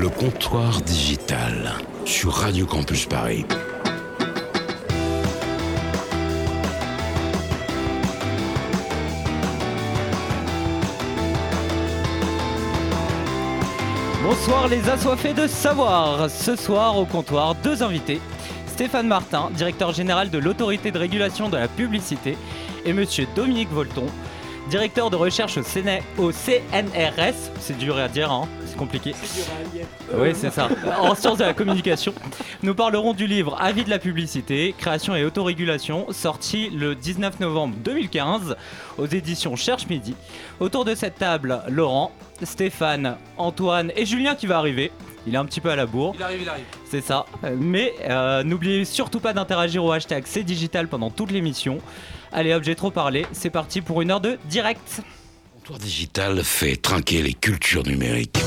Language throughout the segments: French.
Le comptoir digital sur Radio Campus Paris. Bonsoir les assoiffés de savoir. Ce soir au comptoir, deux invités. Stéphane Martin, directeur général de l'autorité de régulation de la publicité, et monsieur Dominique Volton, directeur de recherche au, CNRS. C'est dur à dire, hein c'est compliqué. Oui, c'est ça. En sciences de la communication. Nous parlerons du livre Avis de la publicité, création et autorégulation, sorti le 19 novembre 2015 aux éditions Cherche Midi. Autour de cette table, Laurent, Stéphane, Antoine et Julien qui va arriver. Il est un petit peu à la bourre. Il arrive, il arrive. C'est ça. Mais euh, n'oubliez surtout pas d'interagir au hashtag C'est Digital pendant toute l'émission. Allez hop, j'ai trop parlé. C'est parti pour une heure de direct. Le comptoir digital fait trinquer les cultures numériques.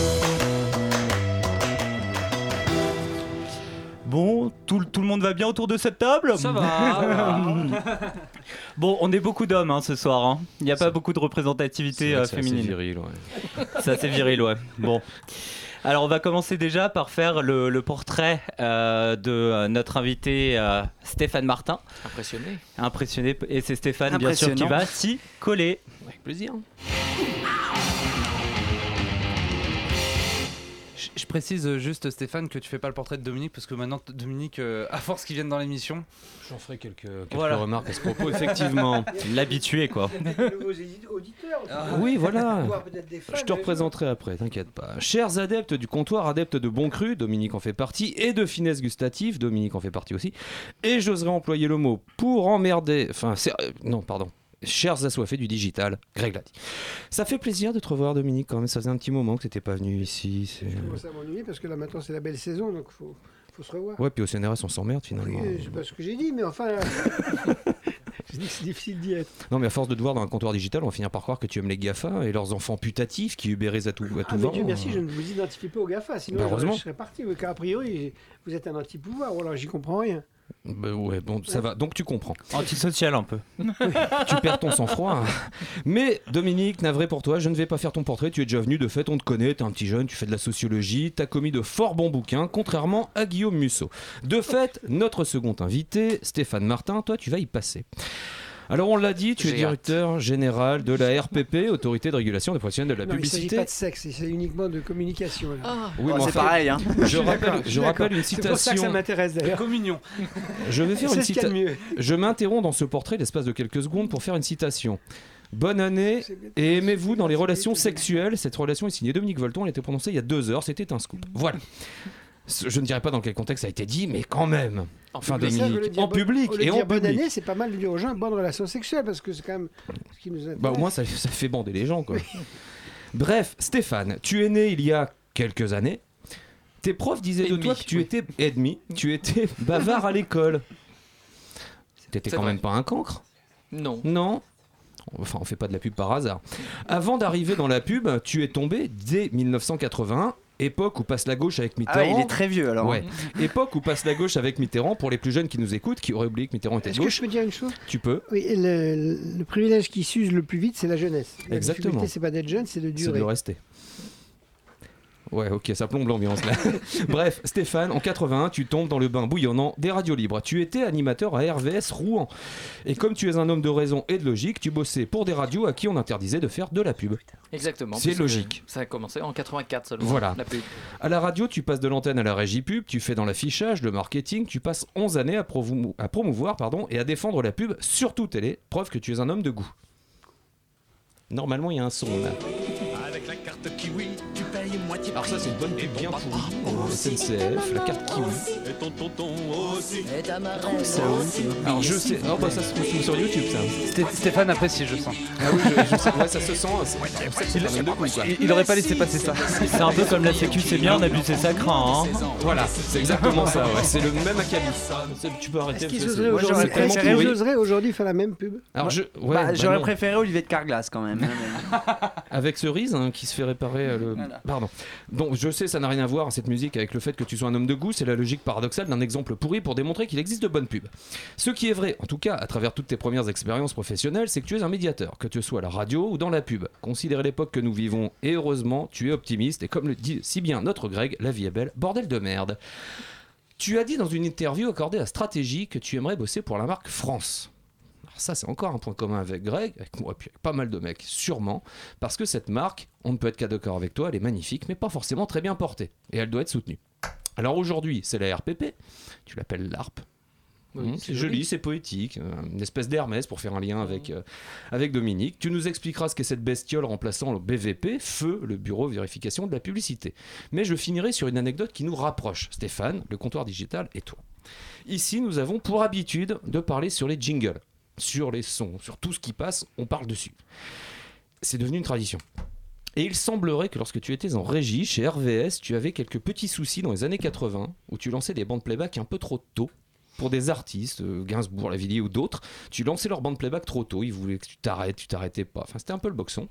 Bon, tout, tout le monde va bien autour de cette table? Ça va. Bon, on est beaucoup d'hommes hein, ce soir. hein. Il n'y a pas beaucoup de représentativité C'est euh, que c'est assez féminine. viril, ouais. C'est assez viril, ouais. Bon. Alors, on va commencer déjà par faire le, le portrait euh, de euh, notre invité euh, Stéphane Martin. Impressionné. Impressionné. Et c'est Stéphane, bien sûr, qui va s'y coller. Avec plaisir. Je, je précise juste Stéphane que tu fais pas le portrait de Dominique parce que maintenant Dominique, euh, à force qu'il vienne dans l'émission, J'en ferai quelques, quelques Voilà. remarques à ce propos, effectivement. L'habitué, quoi. nouveaux édi- auditeurs. Ah oui, voilà. Fans, Je te mais- représenterai après, t'inquiète pas. Chers adeptes du comptoir, adeptes de bon cru, Dominique en fait partie, et de finesse gustative, Dominique en fait partie aussi. Et j'oserais employer le mot pour emmerder. Enfin, c'est- euh, non, pardon. Chers assoiffés du digital, Greg l'a dit. Ça fait plaisir de te revoir, Dominique, quand même. Ça faisait un petit moment que t'étais pas venu ici. Je commence à m'ennuyer parce que là maintenant c'est la belle saison donc faut, faut se revoir. Ouais, puis au CNRS, on s'emmerde Oui, finalement. euh, c'est pas ce que j'ai dit mais enfin. c'est difficile d'y être. Non, mais à force de te voir dans un comptoir digital, on va finir par croire que tu aimes les GAFA et leurs enfants putatifs qui ubérisent à tout, à tout Ah mais vent. Dieu merci, je ne vous identifie pas au GAFA sinon Bah, je- je serais parti. oui, Car a priori vous êtes un anti-pouvoir ou alors j'y comprends rien. Bah ouais, bon, ça va. Donc tu comprends. Antisocial, un peu. tu perds ton sang-froid. hein. Mais Dominique, navré pour toi, je ne vais pas faire ton portrait. Tu es déjà venu, de fait, on te connaît. T'es un petit jeune, tu fais de la sociologie. T'as commis de fort bons bouquins, contrairement à Guillaume Musso. De fait, notre second invité, Stéphane Martin, toi, tu vas y passer. Alors on l'a dit, tu es directeur général de la RPP, Autorité de régulation des professionnels de la non, il s'agit publicité. pas de sexe, c'est uniquement de communication. Ah. Oui, mais c'est pareil. Hein. Je rappelle, je une C'est pour ça que ça citation. m'intéresse d'ailleurs. Communion. Je vais faire une citation. Je m'interromps dans ce portrait l'espace de quelques secondes pour faire une citation. Bonne année et aimez-vous dans les relations sexuelles. Cette relation est signée Dominique Volton, elle a été prononcée il y a deux heures, c'était un scoop. Voilà. Je ne dirais pas dans quel contexte ça a été dit, mais quand même. Enfin, Mais ça, Dominique, dire en public et en bonne année, c'est pas mal de dire aux gens bonne relation sexuelle parce que c'est quand même ce qui nous intéresse. Bah, au moins, ça, ça fait bander les gens, quoi. Bref, Stéphane, tu es né il y a quelques années. Tes profs disaient Et de demi, toi que tu oui. étais et demi, tu étais bavard à l'école. T'étais quand vrai. même pas un cancre? Non. Non? Enfin, on fait pas de la pub par hasard. Avant d'arriver dans la pub, tu es tombé dès 1981, époque où passe la gauche avec Ah Mitterrand. ouais, il est très vieux alors. Ouais. Époque où passe la gauche avec Mitterrand. Pour les plus jeunes qui nous écoutent, qui auraient oublié que Mitterrand était de Est-ce que gauche, je peux dire une chose? Tu peux. Oui, le, le privilège qui s'use le plus vite, c'est la jeunesse. La Exactement. difficulté, c'est pas d'être jeune, c'est de C'est durer. de rester. Ouais, ok, ça plombe l'ambiance là. Bref, Stéphane, en 81, tu tombes dans le bain bouillonnant des radios libres. Tu étais animateur à RVS Rouen. Et comme tu es un homme de raison et de logique, tu bossais pour des radios à qui on interdisait de faire de la pub. Exactement. C'est logique. Ça a commencé en 84 seulement. Voilà. La pub. À la radio, tu passes de l'antenne à la régie pub, tu fais dans l'affichage, le marketing, tu passes 11 années à, promou- à promouvoir pardon, et à défendre la pub, surtout télé, preuve que tu es un homme de goût. Normalement, il y a un son là. Avec la carte Kiwi, tu payes moitié Alors ça, c'est une bonne Et pub bien pourrie. au SNCF, la carte Kiwi. Et ton tonton aussi. Alors je sais, oh bah ça se trouve sur YouTube ça. Sté- Stéphane apprécie, je sens. Ah oui, je, je sais, ouais, ça se sent. C'est c'est quoi. Il, il aurait pas laissé passer ça. C'est un peu comme la sécu, c'est bien, on abuse, c'est ça craint. Hein. Voilà, c'est exactement ça. ouais. C'est le même acabit. C'est- Tu peux arrêter. Est-ce qu'ils parce que oseraient aujourd'hui c'est tellement est-ce qu'ils pourri. oseraient aujourd'hui faire la même pub? Alors je, ouais, Bah, bah J'aurais non. préféré Olivier de Carglass quand même. avec cerise hein, qui se fait réparer euh, le. Voilà. Pardon. Donc je sais, ça n'a rien à voir cette musique avec le fait que tu sois un homme de goût. C'est la logique paradoxale d'un exemple pourri pour démontrer qu'il existe de bonnes pubs. Ce qui est vrai, en tout cas, à travers toutes tes premières expériences professionnelles, c'est que tu es un médiateur, que tu sois à la radio ou dans la pub. Considérez l'époque que nous vivons et heureusement, tu es optimiste et comme le dit si bien notre Greg, la vie est belle, bordel de merde. Tu as dit dans une interview accordée à Stratégie que tu aimerais bosser pour la marque France. Ça, c'est encore un point commun avec Greg, avec moi, et puis avec pas mal de mecs, sûrement, parce que cette marque, on ne peut être qu'à d'accord avec toi, elle est magnifique, mais pas forcément très bien portée, et elle doit être soutenue. Alors aujourd'hui, c'est la RPP, tu l'appelles l'ARP. Oui, Mmh, c'est joli, c'est poétique, euh, une espèce d'Hermès pour faire un lien avec, euh, avec Dominique. Tu nous expliqueras ce qu'est cette bestiole remplaçant le BVP, feu, le bureau de vérification de la publicité. Mais je finirai sur une anecdote qui nous rapproche, Stéphane, le comptoir digital et toi. Ici, nous avons pour habitude de parler sur les jingles, sur les sons, sur tout ce qui passe, on parle dessus. C'est devenu une tradition. Et il semblerait que lorsque tu étais en régie chez RVS, tu avais quelques petits soucis dans les années 80, où tu lançais des bandes playback un peu trop tôt. Pour des artistes, euh, Gainsbourg, Lavillier ou d'autres, tu lançais leur bande playback trop tôt, ils voulaient que tu t'arrêtes, tu t'arrêtais pas. Enfin, c'était un peu le boxon.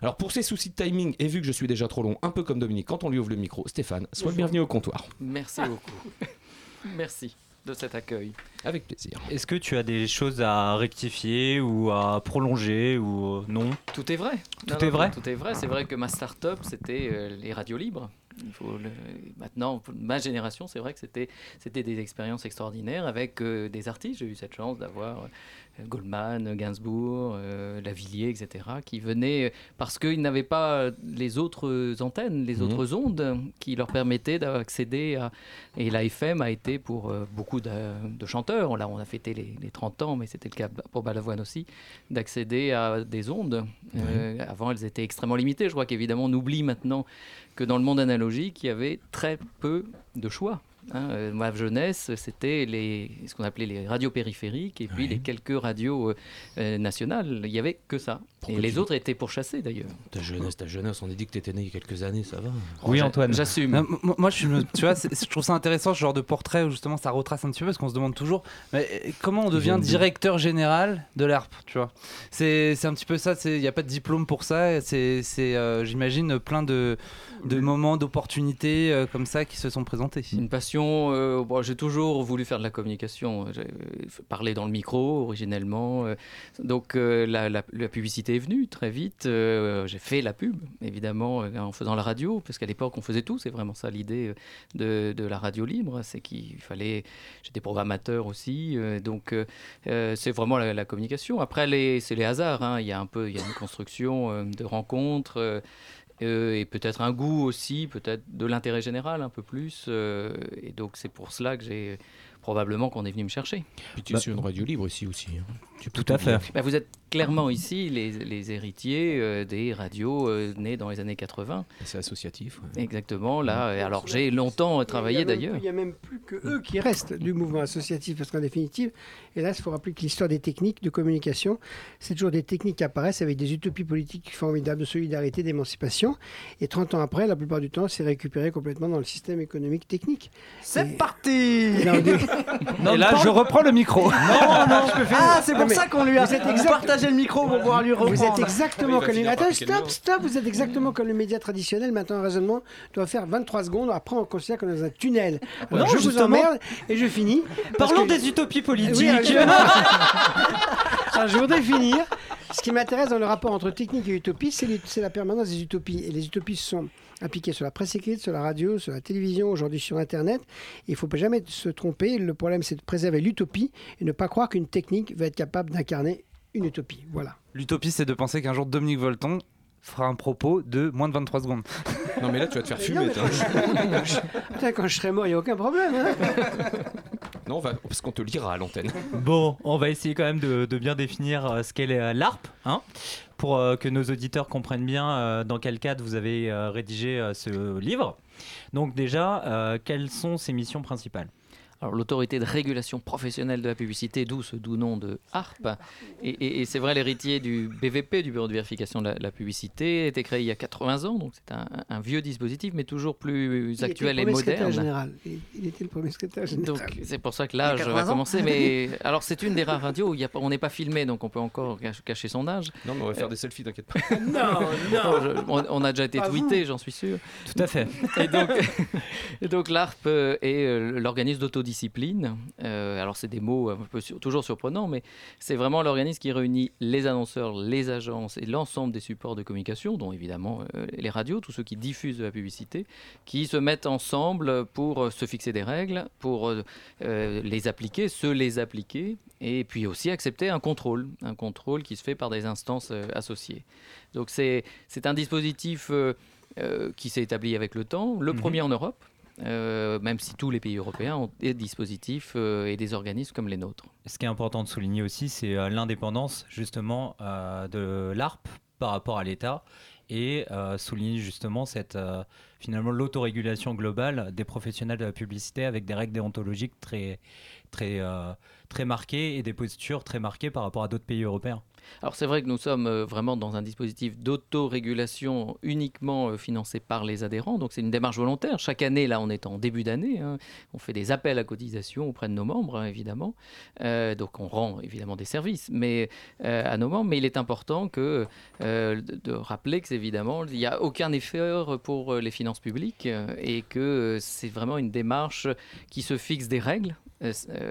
Alors, pour ces soucis de timing, et vu que je suis déjà trop long, un peu comme Dominique quand on lui ouvre le micro, Stéphane, sois le bienvenu au comptoir. Merci beaucoup. Merci de cet accueil. Avec plaisir. Est-ce que tu as des choses à rectifier ou à prolonger ou euh, non? Tout est vrai. Tout est vrai? Tout est vrai. C'est vrai que ma start-up, c'était euh, les radios libres. Il faut le- Maintenant, ma génération, c'est vrai que c'était c'était des expériences extraordinaires avec euh, des artistes. J'ai eu cette chance d'avoir Goldman, Gainsbourg, euh, Lavillier, etc., qui venaient parce qu'ils n'avaient pas les autres antennes, les Mhm. autres ondes qui leur permettaient d'accéder à. Et la FM a été pour euh, beaucoup de, de chanteurs, là on a fêté les, les 30 ans, mais c'était le cas pour Balavoine aussi, d'accéder à des ondes. Euh, avant, elles étaient extrêmement limitées. Je crois qu'évidemment, on oublie maintenant que dans le monde analogique, il y avait très peu de choix. Hein. Euh, ma jeunesse, c'était les, ce qu'on appelait les radios périphériques et puis les quelques radios euh, euh, nationales. Il n'y avait que ça. Pourquoi et les tu- autres étaient pourchassés d'ailleurs. Ta jeunesse, ta jeunesse, on a dit que t'étais né il y a quelques années, ça va. Oui, J'a- Antoine. J'assume. Moi- je, me- tu vois, je trouve ça intéressant ce genre de portrait où justement ça retrace un petit peu parce qu'on se demande toujours mais comment on devient directeur général de l'ARP, tu vois? C'est c'est un petit peu ça, il n'y a pas de diplôme pour ça, c'est, c'est, euh, j'imagine, plein de, de moments d'opportunités euh, comme ça qui se sont présentés. Une passion, euh, j'ai toujours voulu faire de la communication. J'ai euh, parlé dans le micro originellement. euh, donc euh, la, publicité est venue très vite. euh, j'ai fait la pub, évidemment, euh, en faisant la radio, parce qu'à l'époque on faisait tout. C'est vraiment ça l'idée euh, de, la radio libre. C'est qu'il fallait. J'étais programmateur aussi. euh, donc euh, euh, c'est vraiment la, communication. Après, c'est les hasards. hein. Il y a un peu il y a une construction euh, de rencontres. Euh, et peut-être un goût aussi, peut-être de l'intérêt général un peu plus. euh, et donc c'est pour cela que j'ai probablement qu'on est venu me chercher. Puis tu es sur une radio libre ici aussi. hein. Tu peux Tout à fait. Bah, vous êtes clairement ici les, les héritiers euh, des radios euh, nées dans les années 80. C'est associatif. ouais. Exactement, là. Et alors j'ai longtemps travaillé d'ailleurs. Il n'y a même plus que eux qui restent du mouvement associatif, parce qu'en définitive, hélas, il faut rappeler que l'histoire des techniques de communication, c'est toujours des techniques qui apparaissent avec des utopies politiques formidables de solidarité, d'émancipation. Et 30 ans après, la plupart du temps, c'est récupéré complètement dans le système économique technique. C'est Et- parti là, on dit- Et là, je reprends le micro. Non, non, je peux faire- Ah, c'est Non, pour ça qu'on lui a vous êtes on exact- partagé le micro pour pouvoir lui reprendre. Vous êtes exactement va comme les... Attends, stop, stop, vous êtes exactement comme le média traditionnel. Maintenant, un raisonnement doit faire 23 secondes. Après, on considère qu'on est dans un tunnel. Non, je vous emmerde et je finis. Parlons que- des utopies politiques. Oui, alors, je- voudrais finir. Ce qui m'intéresse dans le rapport entre technique et utopie, c'est la permanence des utopies. Et les utopies sont appliquées sur la presse écrite, sur la radio, sur la télévision, aujourd'hui sur Internet. Il ne faut pas jamais se tromper. Le problème, c'est de préserver l'utopie et ne pas croire qu'une technique va être capable d'incarner une utopie. Voilà. L'utopie, c'est de penser qu'un jour Dominique Volton fera un propos de moins de 23 secondes. Non, mais là, tu vas te faire fumer. toi. quand je- Putain, quand je serai mort, il n'y a aucun problème. hein. Va... parce qu'on te lira à l'antenne. Bon, on va essayer quand même de, de bien définir euh, ce qu'est euh, l'ARP, hein, pour euh, que nos auditeurs comprennent bien dans quel cadre vous avez rédigé ce livre. Donc déjà, quelles sont ses missions principales? Alors l'autorité de régulation professionnelle de la publicité, d'où ce doux nom de ARP. Et, et- et c'est vrai, l'héritier du BVP, du Bureau de vérification de la, la publicité, a été créé il y a 80 ans, donc c'est un, un vieux dispositif, mais toujours plus Il actuel était et le premier secrétaire moderne. général. Il, il était le premier secrétaire général. Donc c'est pour ça que l'âge va 80 ans. commencer. Mais alors c'est une des rares radios où il y a pas- on n'est pas filmé, donc on peut encore cach- cacher son âge. Non, mais on va faire des selfies, t'inquiète pas. non, Oh, je- on, on a déjà été tweeté, j'en suis sûr. Tout à fait. Et donc, et donc l'ARP euh, est euh, l'organisme d'autodiscipline. Euh, alors c'est des mots un peu sur- toujours surprenants, mais c'est vraiment l'organisme qui réunit les annonceurs, les agences et l'ensemble des supports de communication, dont évidemment euh, les radios, tous ceux qui diffusent de la publicité, qui se mettent ensemble pour euh, se fixer des règles, pour euh, les appliquer, se les appliquer, et puis aussi accepter un contrôle, un contrôle qui se fait par des instances associées. Donc c'est un dispositif euh, qui s'est établi avec le temps, le Mhm. premier en Europe. Euh, même si tous les pays européens ont des dispositifs euh, et des organismes comme les nôtres. Ce qui est important de souligner aussi, c'est euh, l'indépendance justement de l'ARP par rapport à l'État et souligner justement cette finalement l'autorégulation globale des professionnels de la publicité avec des règles déontologiques très très très marquées et des postures très marquées par rapport à d'autres pays européens. Alors c'est vrai que nous sommes euh, vraiment dans un dispositif d'autorégulation uniquement euh, financé par les adhérents, donc c'est une démarche volontaire. Chaque année, là on est en début d'année, hein, on fait des appels à cotisation auprès de nos membres, hein, évidemment. Euh, donc on rend évidemment des services mais, à nos membres, mais il est important de, rappeler que évidemment il n'y a aucun effort pour les finances publiques et que c'est vraiment une démarche qui se fixe des règles.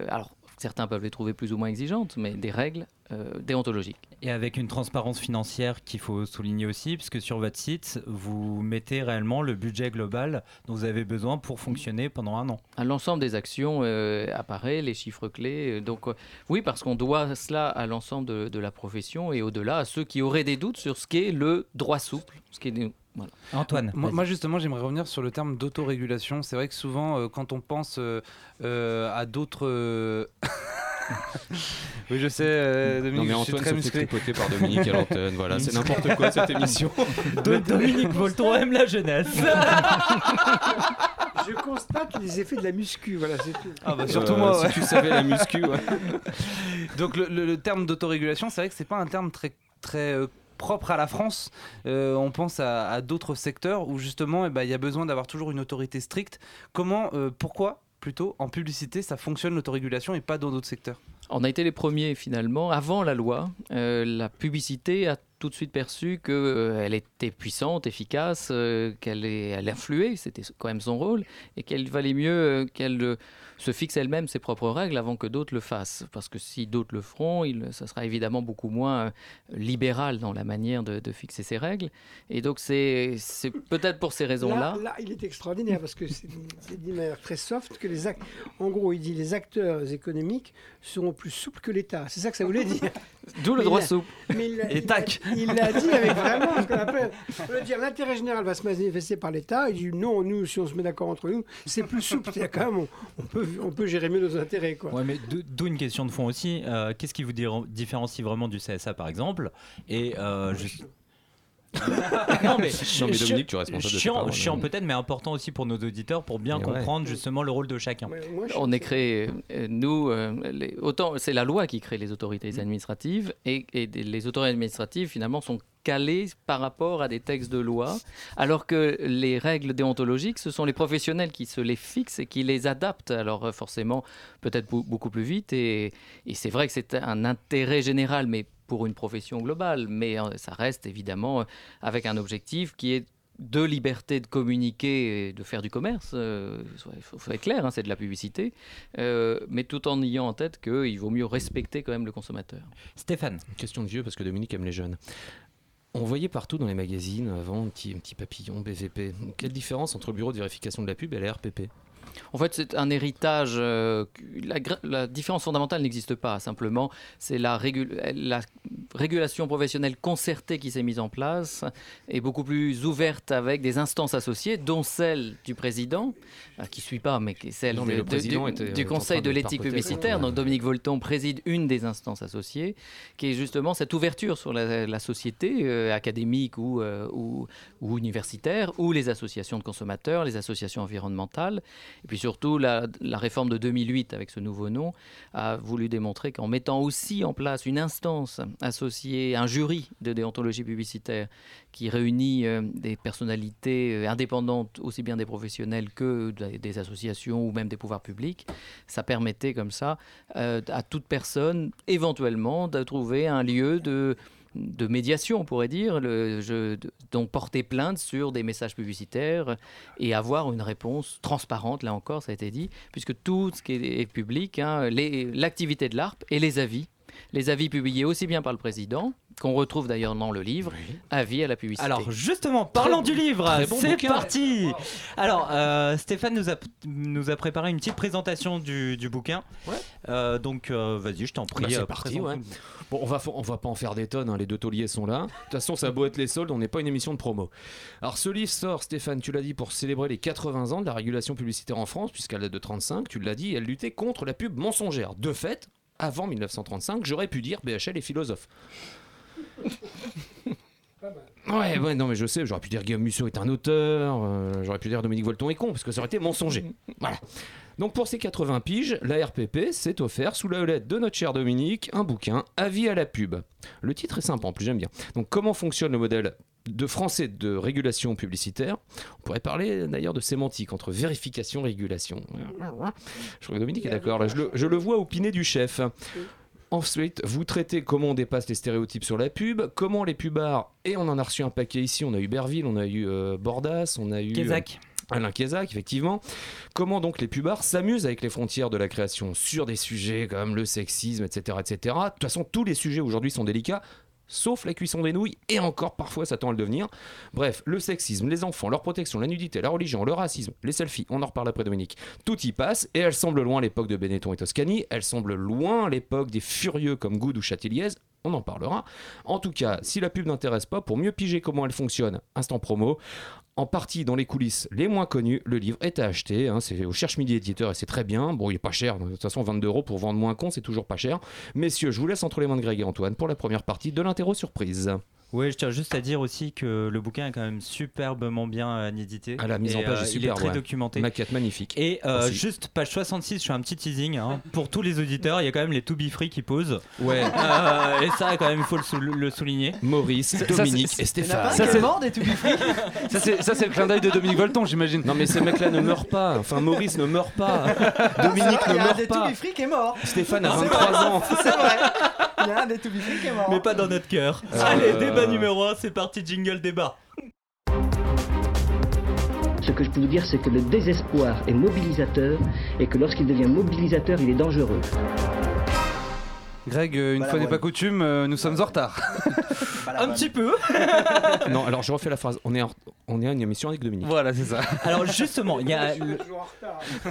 Alors certains peuvent les trouver plus ou moins exigeantes, mais des règles euh, déontologiques. Et avec une transparence financière qu'il faut souligner aussi, puisque sur votre site, vous mettez réellement le budget global dont vous avez besoin pour fonctionner pendant un an. À L'ensemble des actions euh, apparaît, les chiffres clés. euh, donc, euh, oui, parce qu'on doit cela à l'ensemble de, de la profession et au-delà à ceux qui auraient des doutes sur ce qu'est le droit souple. Ce qui est, voilà. Antoine, Moi, justement, j'aimerais revenir sur le terme d'autorégulation. C'est vrai que souvent, euh, quand on pense euh, euh, à d'autres. euh, oui, je sais, euh, Dominique, Non, mais je suis Antoine très musclé. par Dominique à l'antenne. Voilà, c'est n'importe quoi cette émission. Do- Dominique Volton aime la jeunesse. Je constate les effets de la muscu, voilà, c'est tout. Ah bah surtout Euh, moi, Si tu savais la muscu, ouais. Donc le, le- le terme d'autorégulation, c'est vrai que c'est pas un terme très très euh, propre à la France. Euh, on pense à, d'autres secteurs où justement, eh ben, il y a besoin d'avoir toujours une autorité stricte. Comment, euh, pourquoi plutôt en publicité ça fonctionne l'autorégulation et pas dans d'autres secteurs? On a été les premiers finalement. Avant la loi, euh, la publicité a tout de suite perçu qu'elle était puissante, efficace, euh, qu'elle elle influait, c'était quand même son rôle, et qu'il valait mieux euh, qu'elle euh, se fixe elle-même ses propres règles avant que d'autres le fassent. Parce que si d'autres le feront, il, ça sera évidemment beaucoup moins euh, libéral dans la manière de, fixer ses règles. Et donc c'est peut-être pour ces raisons-là. Là, il est extraordinaire parce que c'est dit de manière très soft que les ac- en gros, il dit les acteurs économiques seront plus souples que l'État. C'est ça que ça voulait dire. D'où le droit il a- souple. Mais il l'a- Et il l'a- tac. Il l'a dit avec vraiment ce qu'on appelle. On veut dire l'intérêt général va se manifester par l'État. Il dit non, nous, si on se met d'accord entre nous, c'est plus souple. C'est quand même, on, on peut, on peut gérer mieux nos intérêts. Quoi. Ouais, mais d'o- d'où une question de fond aussi. Euh, Qu'est-ce qui vous différencie vraiment du CSA par exemple? Et euh, juste- non mais, Non, mais Dominique, tu es responsable de chiant, chiant hein. peut-être, mais important aussi pour nos auditeurs pour bien Mais ouais. comprendre justement le rôle de chacun. Moi, On est créé, euh, nous, euh, les- autant c'est la loi qui crée les autorités administratives et, les autorités administratives finalement sont calées par rapport à des textes de loi, alors que les règles déontologiques, ce sont les professionnels qui se les fixent et qui les adaptent. Alors euh, forcément, peut-être beaucoup plus vite et, et c'est vrai que c'est un intérêt général, mais pour une profession globale, mais euh, ça reste évidemment euh, avec un objectif qui est de liberté de communiquer et de faire du commerce, il faut, faut être clair, hein, c'est de la publicité, euh, mais tout en ayant en tête qu'il vaut mieux respecter quand même le consommateur. Stéphane, Question de vieux parce que Dominique aime les jeunes. On voyait partout dans les magazines avant un petit, un petit papillon BVP. Quelle différence entre le bureau de vérification de la pub et la RPP En fait, c'est un héritage. euh, la, différence fondamentale n'existe pas. Simplement, c'est la, régu- la régulation professionnelle concertée qui s'est mise en place et beaucoup plus ouverte avec des instances associées, dont celle du président, euh, qui ne suit pas, mais qui est celle Non, de- de- du, en Conseil de l'éthique publicitaire. Donc, Dominique Volton préside une des instances associées, qui est justement cette ouverture sur la, la société euh, académique ou, euh, ou, ou universitaire, ou les associations de consommateurs, les associations environnementales puis surtout, la, réforme de 2008 avec ce nouveau nom a voulu démontrer qu'en mettant aussi en place une instance associée, un jury de déontologie publicitaire qui réunit euh, des personnalités euh, indépendantes, aussi bien des professionnels que des, des associations ou même des pouvoirs publics, ça permettait comme ça euh, à toute personne éventuellement de trouver un lieu de de médiation, on pourrait dire, je, donc porter plainte sur des messages publicitaires et avoir une réponse transparente, là encore, ça a été dit, puisque tout ce qui est, public, hein, l'activité de l'ARP et les avis, les avis publiés aussi bien par le président, qu'on retrouve d'ailleurs dans le livre, avis à la publicité. Alors justement, parlons du livre, bon c'est parti. Alors euh, Stéphane nous a, nous a préparé une petite présentation du, du bouquin. Ouais. Euh, donc euh, vas-y, je t'en prie. Bah, c'est euh, parti, ouais. Bon, on va, on va pas en faire des tonnes, hein, les deux tauliers sont là. De toute façon, ça a beau être les soldes, on n'est pas une émission de promo. Alors, ce livre sort, Stéphane, tu l'as dit, pour célébrer les 80 ans de la régulation publicitaire en France, puisqu'elle date de 35, tu l'as dit, elle luttait contre la pub mensongère. De fait, avant 1935, j'aurais pu dire BHL est philosophe. Ouais, non, mais je sais, j'aurais pu dire Guillaume Musso est un auteur, euh, j'aurais pu dire Dominique Volton est con, parce que ça aurait été mensonger. Voilà. Donc pour ces 80 piges, la RPP s'est offert sous la houlette de notre cher Dominique un bouquin Avis à la pub. Le titre est sympa en plus, j'aime bien. Donc comment fonctionne le modèle de français de régulation publicitaire? On pourrait parler d'ailleurs de sémantique entre vérification régulation. Je crois que Dominique est d'accord, je le, je le vois du chef. Ensuite, vous traitez comment on dépasse les stéréotypes sur la pub, comment les pubards, et on en a reçu un paquet ici, on a eu Berville, on a eu euh, Bordas, on a eu... euh, Kézak. Alain Kézac, effectivement. Comment donc les pubards s'amusent avec les frontières de la création sur des sujets comme le sexisme, etc. etc. De toute façon, tous les sujets aujourd'hui sont délicats, sauf la cuisson des nouilles, et encore parfois ça tend à le devenir. Bref, le sexisme, les enfants, leur protection, la nudité, la religion, le racisme, les selfies, on en reparle après Dominique. Tout y passe, et elle semble loin l'époque de Benetton et Toscani, elle semble loin l'époque des furieux comme Good ou Châtilliez, on en parlera. En tout cas, si la pub n'intéresse pas, pour mieux piger comment elle fonctionne, instant promo, en partie dans les coulisses les moins connues, le livre est à acheter. hein, c'est au Cherche Midi Éditeur et c'est très bien. Bon, il est pas cher. De toute façon, 22 euros pour vendre moins con, c'est toujours pas cher. Messieurs, je vous laisse entre les mains de Greg et Antoine pour la première partie de l'interro surprise. Oui, je tiens juste à dire aussi que le bouquin est quand même superbement bien euh, édité. Ah, la mise en page euh, est Il est super, très ouais. documenté. Maquette magnifique. Et euh, juste page 66, je fais un petit teasing. hein. Pour tous les auditeurs, il y a quand même les To Be Free qui posent. Ouais, Euh, et ça, quand même, il faut le, sou- le souligner. Maurice, ça, Dominique c'est- et Stéphane. Ça, c'est- mort des To Be Free Ça, c'est ça, le clin d'œil de Dominique Volton, j'imagine. Non mais ces mecs-là ne meurent pas. Enfin, Maurice ne meurt pas. Dominique ne y a un meurt des To pas. Be Free qui est mort. Stéphane a 23 ans. C'est vrai. Il y a un des To Be Free qui est mort. Mais pas dans notre cœur. Euh, Allez, débat numéro 1, c'est parti, jingle débat. Ce que je peux vous dire, c'est que le désespoir est mobilisateur et que lorsqu'il devient mobilisateur, il est dangereux. Greg, euh, une Voilà, fois n'est ouais. pas coutume, euh, nous sommes en retard. Un petit peu. Non, alors je refais la phrase. On est, en- on est à une émission avec Dominique. Voilà, c'est ça. Alors justement, il y a le-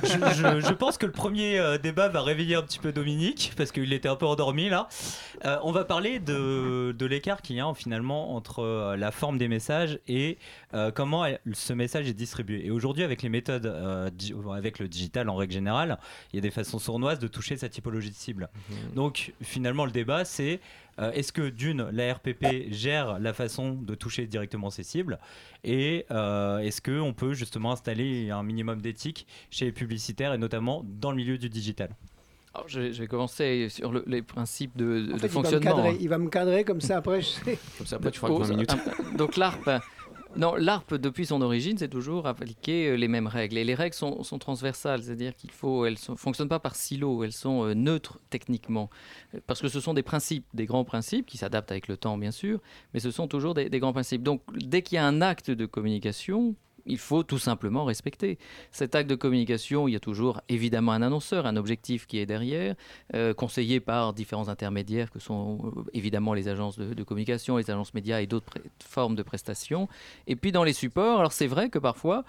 je, je- je pense que le premier euh, débat va réveiller un petit peu Dominique parce qu'il était un peu endormi là. Euh, on va parler de, de l'écart qu'il y a finalement entre euh, la forme des messages et euh, comment elle- ce message est distribué. Et aujourd'hui, avec les méthodes, euh, di- avec le digital en règle générale, il y a des façons sournoises de toucher sa typologie de cible. Donc finalement, le débat c'est euh, est-ce que d'une, la RPP gère la façon de toucher directement ses cibles et euh, est-ce qu'on peut justement installer un minimum d'éthique chez les publicitaires et notamment dans le milieu du digital? Alors, je, vais- je vais commencer sur le- les principes de, de En fait, il va, me fonctionnement. cadrer, hein. il va me cadrer comme ça après. Je sais. Comme ça, après, tu feras Oh, 20 minutes. Donc l'ARP, non, l'ARP depuis son origine, c'est toujours appliquer euh, les mêmes règles. Et les règles sont, transversales, c'est-à-dire qu'il faut, elles ne fonctionnent pas par silo, elles sont euh, neutres techniquement, Euh, parce que ce sont des principes, des grands principes qui s'adaptent avec le temps bien sûr, mais ce sont toujours des grands principes. Donc dès qu'il y a un acte de communication, il faut tout simplement respecter. Cet acte de communication, il y a toujours évidemment un annonceur, un objectif qui est derrière, euh, conseillé par différents intermédiaires que sont euh, évidemment les agences de, de communication, les agences médias et d'autres formes de prestations. Et puis dans les supports, alors c'est vrai que parfois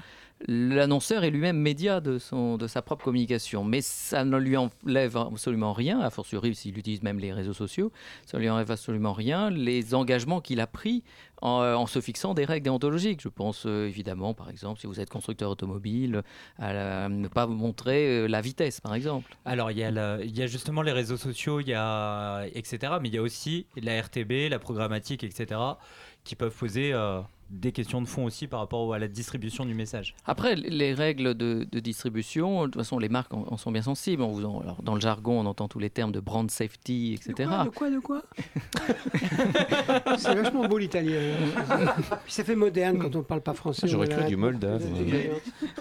l'annonceur est lui-même média de, son, de sa propre communication, mais ça ne lui enlève absolument rien, a fortiori s'il utilise même les réseaux sociaux, ça ne lui enlève absolument rien, les engagements qu'il a pris en, se fixant des règles déontologiques. Je pense euh, évidemment, par exemple, si vous êtes constructeur automobile, à ne pas montrer euh, la vitesse, par exemple. Alors il y, a le- il y a justement les réseaux sociaux, il y a etc. Mais il y a aussi la RTB, la programmatique, etc. qui peuvent poser euh, des questions de fond aussi par rapport à la distribution du message. Après, les règles de, de distribution, de toute façon, les marques en, en sont bien sensibles. On vous en- alors, dans le jargon, on entend tous les termes de brand safety, etc. De quoi, de quoi C'est vachement beau l'italien. Ça fait moderne quand on ne parle pas français. J'aurais cru du moldave.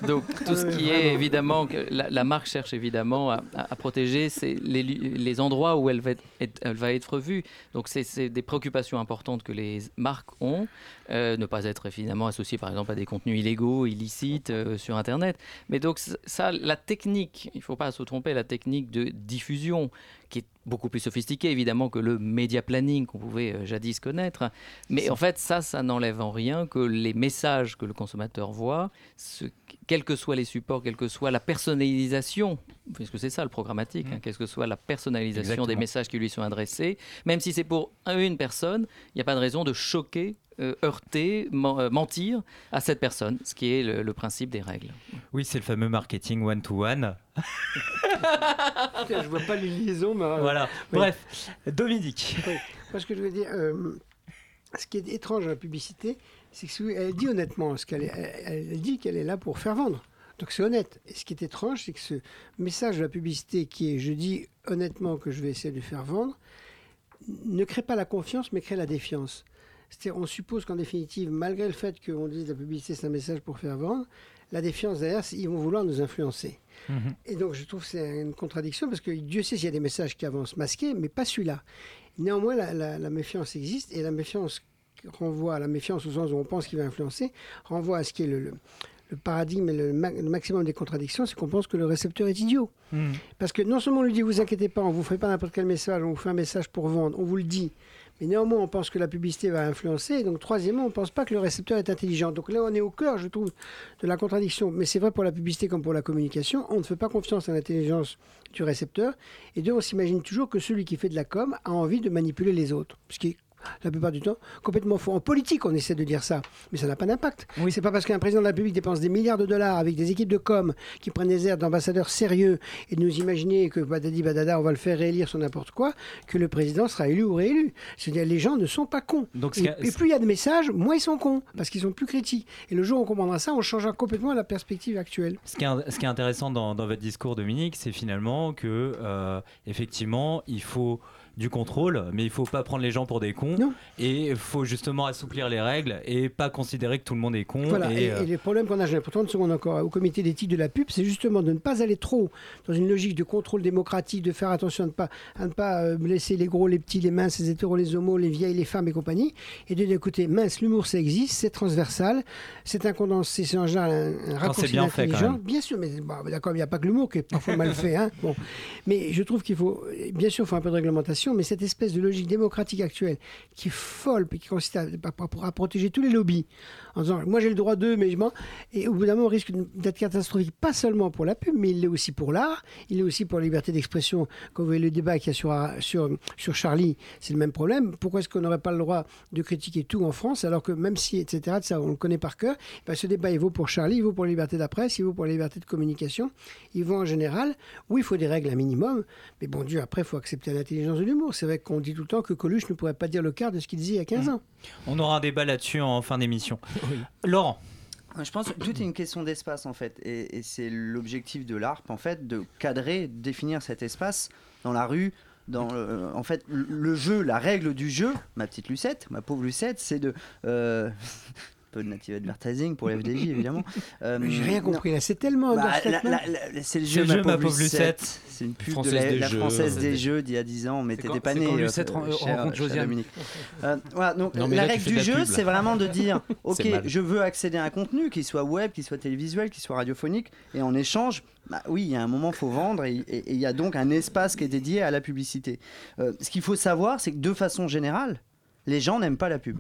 Donc tout ce qui vraiment. est évidemment que la, la marque cherche évidemment à, à- à protéger, c'est les, endroits où elle va être, être- elle va être vue. Donc c'est des préoccupations importantes que les marques ont. Euh, ne pas être évidemment associé par exemple à des contenus illégaux, illicites euh, sur Internet. Mais donc ça, la technique, il ne faut pas se tromper, la technique de diffusion qui est beaucoup plus sophistiquée évidemment que le media planning qu'on pouvait euh, jadis connaître. Mais en fait, ça, ça n'enlève en rien que les messages que le consommateur voit, ce- quels que soient les supports, quelle que soit la personnalisation, puisque c'est ça le programmatique, hein, quelle que soit la personnalisation Exactement. des messages qui lui sont adressés, même si c'est pour un- une personne, il n'y a pas de raison de choquer, euh, heurter, euh, mentir à cette personne, ce qui est le, le principe des règles. Oui, c'est le fameux marketing one-to-one. Putain, Je vois pas les liaisons, mais. euh, Voilà. oui. Bref, Dominique. Oui. Moi, ce que je veux dire, euh, ce qui est étrange dans la publicité, c'est que si- elle dit honnêtement ce qu'elle est- elle, elle dit qu'elle est là pour faire vendre. Donc c'est honnête. Et ce qui est étrange, c'est que ce message de la publicité qui est je dis honnêtement que je vais essayer de faire vendre, ne crée pas la confiance, mais crée la défiance. C'est-à-dire, on suppose qu'en définitive, malgré le fait qu'on dise la publicité c'est un message pour faire vendre, la défiance derrière, c'est ils vont vouloir nous influencer. Et donc, je trouve que c'est une contradiction parce que Dieu sait s'il y a des messages qui avancent masqués, mais pas celui-là. Néanmoins, la, la- la méfiance existe et la méfiance renvoie à la méfiance au sens où on pense qu'il va influencer, renvoie à ce qui est le, le- le paradigme et le, ma- le maximum des contradictions, c'est qu'on pense que le récepteur est idiot. Parce que non seulement on lui dit, vous inquiétez pas, on vous fait pas n'importe quel message, on vous fait un message pour vendre, on vous le dit. Mais néanmoins, on pense que la publicité va influencer. Et donc, troisièmement, on ne pense pas que le récepteur est intelligent. Donc là, on est au cœur, je trouve, de la contradiction. Mais c'est vrai pour la publicité comme pour la communication. On ne fait pas confiance à l'intelligence du récepteur. Et deux, on s'imagine toujours que celui qui fait de la com a envie de manipuler les autres. Ce qui la plupart du temps, complètement faux. En politique, on essaie de dire ça, mais ça n'a pas d'impact. C'est pas parce qu'un président de la République dépense des milliards de dollars avec des équipes de com qui prennent des airs d'ambassadeurs sérieux et de nous imaginer que badadi badada, on va le faire réélire sur n'importe quoi, que le président sera élu ou réélu. C'est-à-dire les gens ne sont pas cons. Donc, et, plus il y a de messages, moins ils sont cons, parce qu'ils sont plus critiques. Et le jour où on comprendra ça, on changera complètement la perspective actuelle. Ce qui est, ce qui est intéressant dans, dans votre discours, Dominique, c'est finalement que, euh, effectivement, il faut du contrôle, mais il faut pas prendre les gens pour des cons. Et il faut justement assouplir les règles et pas considérer que tout le monde est con. Voilà, et, et, euh, et le problème qu'on a, j'ai pour 30 secondes encore, au comité d'éthique de la pub, c'est justement de ne pas aller trop dans une logique de contrôle démocratique, de faire attention à ne pas, à ne pas euh, laisser les gros, les petits, les minces, les hétéros, les homos, les vieilles, les femmes et compagnie, et de dire, écoutez, mince, l'humour ça existe, c'est transversal, c'est un condensé, c'est en général un, un raccourci bien fait, quand intelligent. même. Bien sûr, mais bon, d'accord, il n'y a pas que l'humour qui est parfois mal fait. Hein. Bon. Mais je trouve qu'il faut, bien sûr, il faut un peu de réglementation, mais cette espèce de logique démocratique actuelle qui est folle, puis qui consiste à- à protéger tous les lobbies, en disant, moi j'ai le droit d'eux, mais je m'en... Et au bout d'un moment, on risque d'être catastrophique, pas seulement pour la pub, mais il l'est aussi pour l'art, il est aussi pour la liberté d'expression. Quand vous voyez le débat qu'il y a sur, sur, sur Charlie, c'est le même problème. Pourquoi est-ce qu'on n'aurait pas le droit de critiquer tout en France, alors que même si, etc., ça, on le connaît par cœur, ben, ce débat, il vaut pour Charlie, il vaut pour la liberté de la presse, il vaut pour la liberté de communication, il vaut en général. Oui, il faut des règles, un minimum, mais bon Dieu, après, il faut accepter l'intelligence de l'humour. C'est vrai qu'on dit tout le temps que Coluche ne pourrait pas dire le quart de ce qu'il disait il y a 15 ans. on aura un débat là-dessus en fin d'émission. Laurent. Je pense que tout est une question d'espace en fait, et, et c'est l'objectif de l'ARP en fait, de cadrer, de définir cet espace dans la rue, dans le- en fait le, jeu, la règle du jeu. Ma petite Lucette, ma pauvre Lucette, c'est de euh, peu de native advertising pour FDJ évidemment. Euh, J'ai rien non. compris là, c'est tellement Bah, c'est le jeu, le jeu, ma pauvre Lucette. C'est une pub Française de la, des la jeux. française des jeux d'il y a 10 ans, mais t'étais pas c'est né. euh, Lucette cher- rencontre Josiane. Dominique. Euh, voilà, donc Non, la là, règle du jeu, c'est vraiment de dire, ok, je veux accéder à un contenu, qu'il soit web, qu'il soit télévisuel, qu'il soit radiophonique, et en échange, bah oui, il y a un moment, faut vendre, et il y a donc un espace qui est dédié à la publicité. Euh, ce qu'il faut savoir, c'est que de façon générale, les gens n'aiment pas la pub.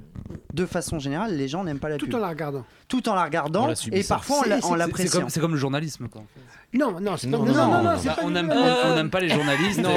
De façon générale, les gens n'aiment pas la Tout pub. en la regardant. Tout en la regardant, et parfois en l'appréciant. comme, c'est comme le journalisme. Quoi. Non, non, c'est pas, Non, non, non, non, non, non, non. c'est pas on n'aime tout- on, on n'aime pas les journalistes. Non,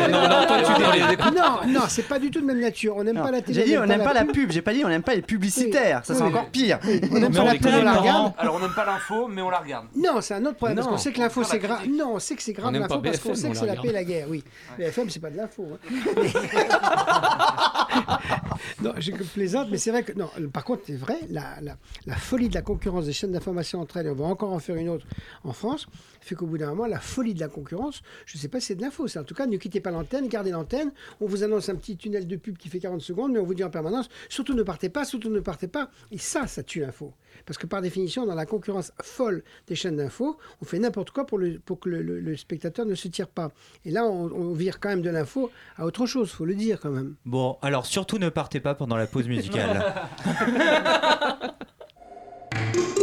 non, c'est pas du tout de même nature. On n'aime Non, pas la télé. J'ai dit, on n'aime pas la pub. pub, j'ai pas dit on n'aime pas les publicitaires, ça c'est Oui. encore pire. On n'aime Mais pas on la pub, on la regarde. hein. Alors on n'aime pas l'info, mais on la regarde. Non, c'est un autre problème, parce Non. qu'on sait que l'info c'est grave. Non, on sait que c'est grave l'info parce qu'on sait que c'est la la paix et la guerre, oui. BFM, c'est pas de l'info. Non, je plaisante, mais c'est vrai que. Non, par contre, c'est vrai, la, la- la folie de la concurrence des chaînes d'information entre elles, et on va encore en faire une autre en France, fait qu'au bout d'un moment, la folie de la concurrence, je ne sais pas si c'est de l'info, c'est en tout cas, ne quittez pas l'antenne, gardez l'antenne, on vous annonce un petit tunnel de pub qui fait 40 secondes, mais on vous dit en permanence, surtout ne partez pas, surtout ne partez pas. Et ça, ça tue l'info. Parce que par définition, dans la concurrence folle des chaînes d'info, on fait n'importe quoi pour, le, pour que le, le- le spectateur ne se tire pas. Et là, on, on vire quand même de l'info à autre chose, faut le dire quand même. Bon, alors surtout ne partez pas pendant la pause musicale.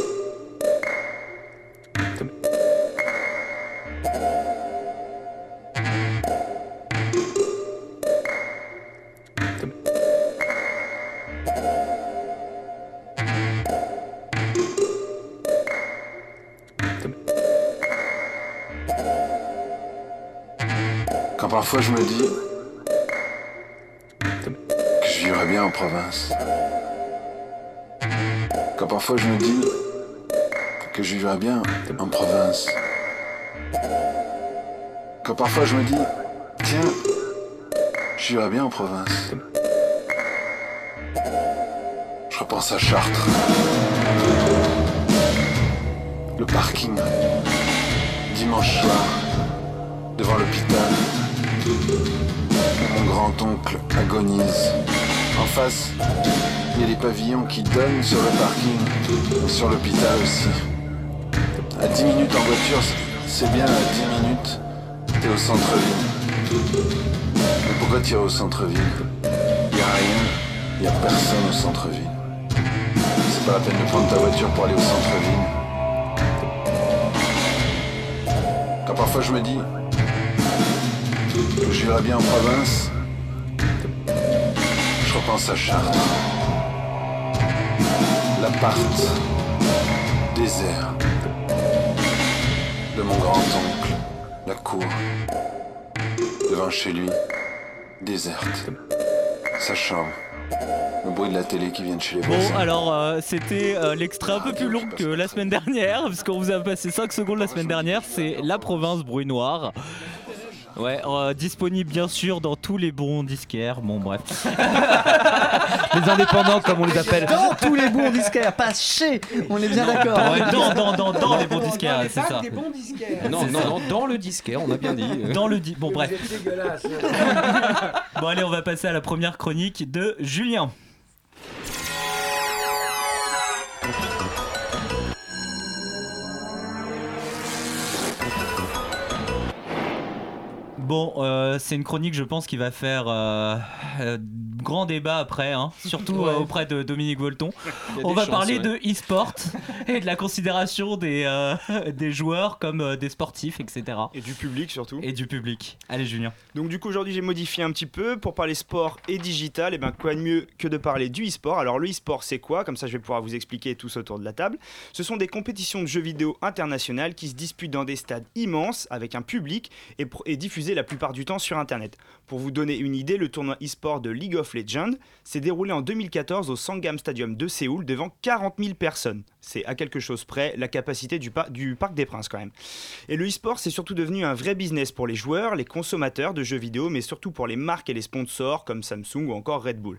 Quand parfois je me dis que je vivrais bien en province. Quand parfois je me dis que je vivrais bien en province. Quand parfois je me dis, tiens, je vivrais bien en province. Je repense à Chartres. Le parking. Dimanche soir devant l'hôpital. Mon grand-oncle agonise. En face, il y a des pavillons qui donnent sur le parking, et sur l'hôpital aussi. À 10 minutes en voiture, c'est bien, à 10 minutes, t'es au centre-ville. Mais pourquoi tirer au centre-ville? Y a rien, y a personne au centre-ville. C'est pas la peine de prendre ta voiture pour aller au centre-ville. Quand parfois je me dis vivrais bien en province, je repense à Chartres. L'appart désert de mon grand-oncle, la cour, devant chez lui, déserte. Sa chambre, le bruit de la télé qui vient de chez les Bon, voisins. alors euh, c'était euh, l'extrait un peu plus long que la semaine dernière, parce qu'on vous a passé 5 secondes la semaine dernière, c'est La province bruit noir. Ouais, euh, disponible bien sûr dans tous les bons disquaires, bon bref. Les indépendants, comme on les appelle. Dans tous les bons disquaires, pas chez, on est bien d'accord. Ouais, dans, dans, dans, dans les bons disquaires, c'est ça. Des bons disquaires. Non, non, non, dans le disquaire, on a bien dit. Dans le di... Bon bref. Vous êtes dégueulasse. Bon allez, on va passer à la première chronique de Julien. Bon, euh, c'est une chronique, je pense, qui va faire euh, euh, grand débat après, hein, surtout auprès de Dominique Volton. On va chances, parler ouais. de e-sport et de la considération des, des joueurs comme des sportifs, etc. Et du public surtout. Et du public. Allez, Julien. Donc du coup aujourd'hui j'ai modifié un petit peu pour parler sport et digital. Et ben quoi de mieux que de parler du e-sport? Alors le e-sport c'est quoi? Comme ça je vais pouvoir vous expliquer tous autour de la table. Ce sont des compétitions de jeux vidéo internationales qui se disputent dans des stades immenses avec un public et, et diffusées la plupart du temps sur internet. Pour vous donner une idée, le tournoi e-sport de League of Legends s'est déroulé en 2014 au Sangam Stadium de Séoul devant 40 000 personnes. C'est à quelque chose près la capacité du, du Parc des Princes quand même. Et le e-sport, c'est surtout devenu un vrai business pour les joueurs, les consommateurs de jeux vidéo, mais surtout pour les marques et les sponsors comme Samsung ou encore Red Bull.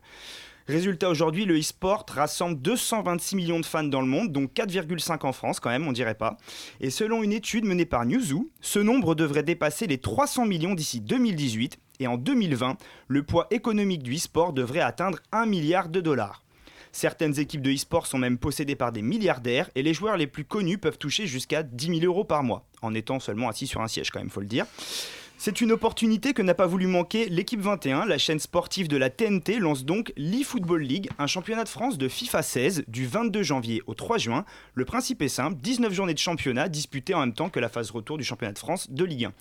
Résultat aujourd'hui, le e-sport rassemble 226 millions de fans dans le monde, dont 4,5 en France quand même, on dirait pas. Et selon une étude menée par Newzoo, ce nombre devrait dépasser les 300 millions d'ici 2018. Et en 2020, le poids économique du e-sport devrait atteindre 1 milliard de dollars. Certaines équipes de e-sport sont même possédées par des milliardaires et les joueurs les plus connus peuvent toucher jusqu'à 10 000 euros par mois, en étant seulement assis sur un siège quand même, faut le dire. C'est une opportunité que n'a pas voulu manquer l'équipe 21, la chaîne sportive de la TNT lance donc l'eFootball League, un championnat de France de FIFA 16 du 22 janvier au 3 juin. Le principe est simple, 19 journées de championnat disputées en même temps que la phase retour du championnat de France de Ligue 1.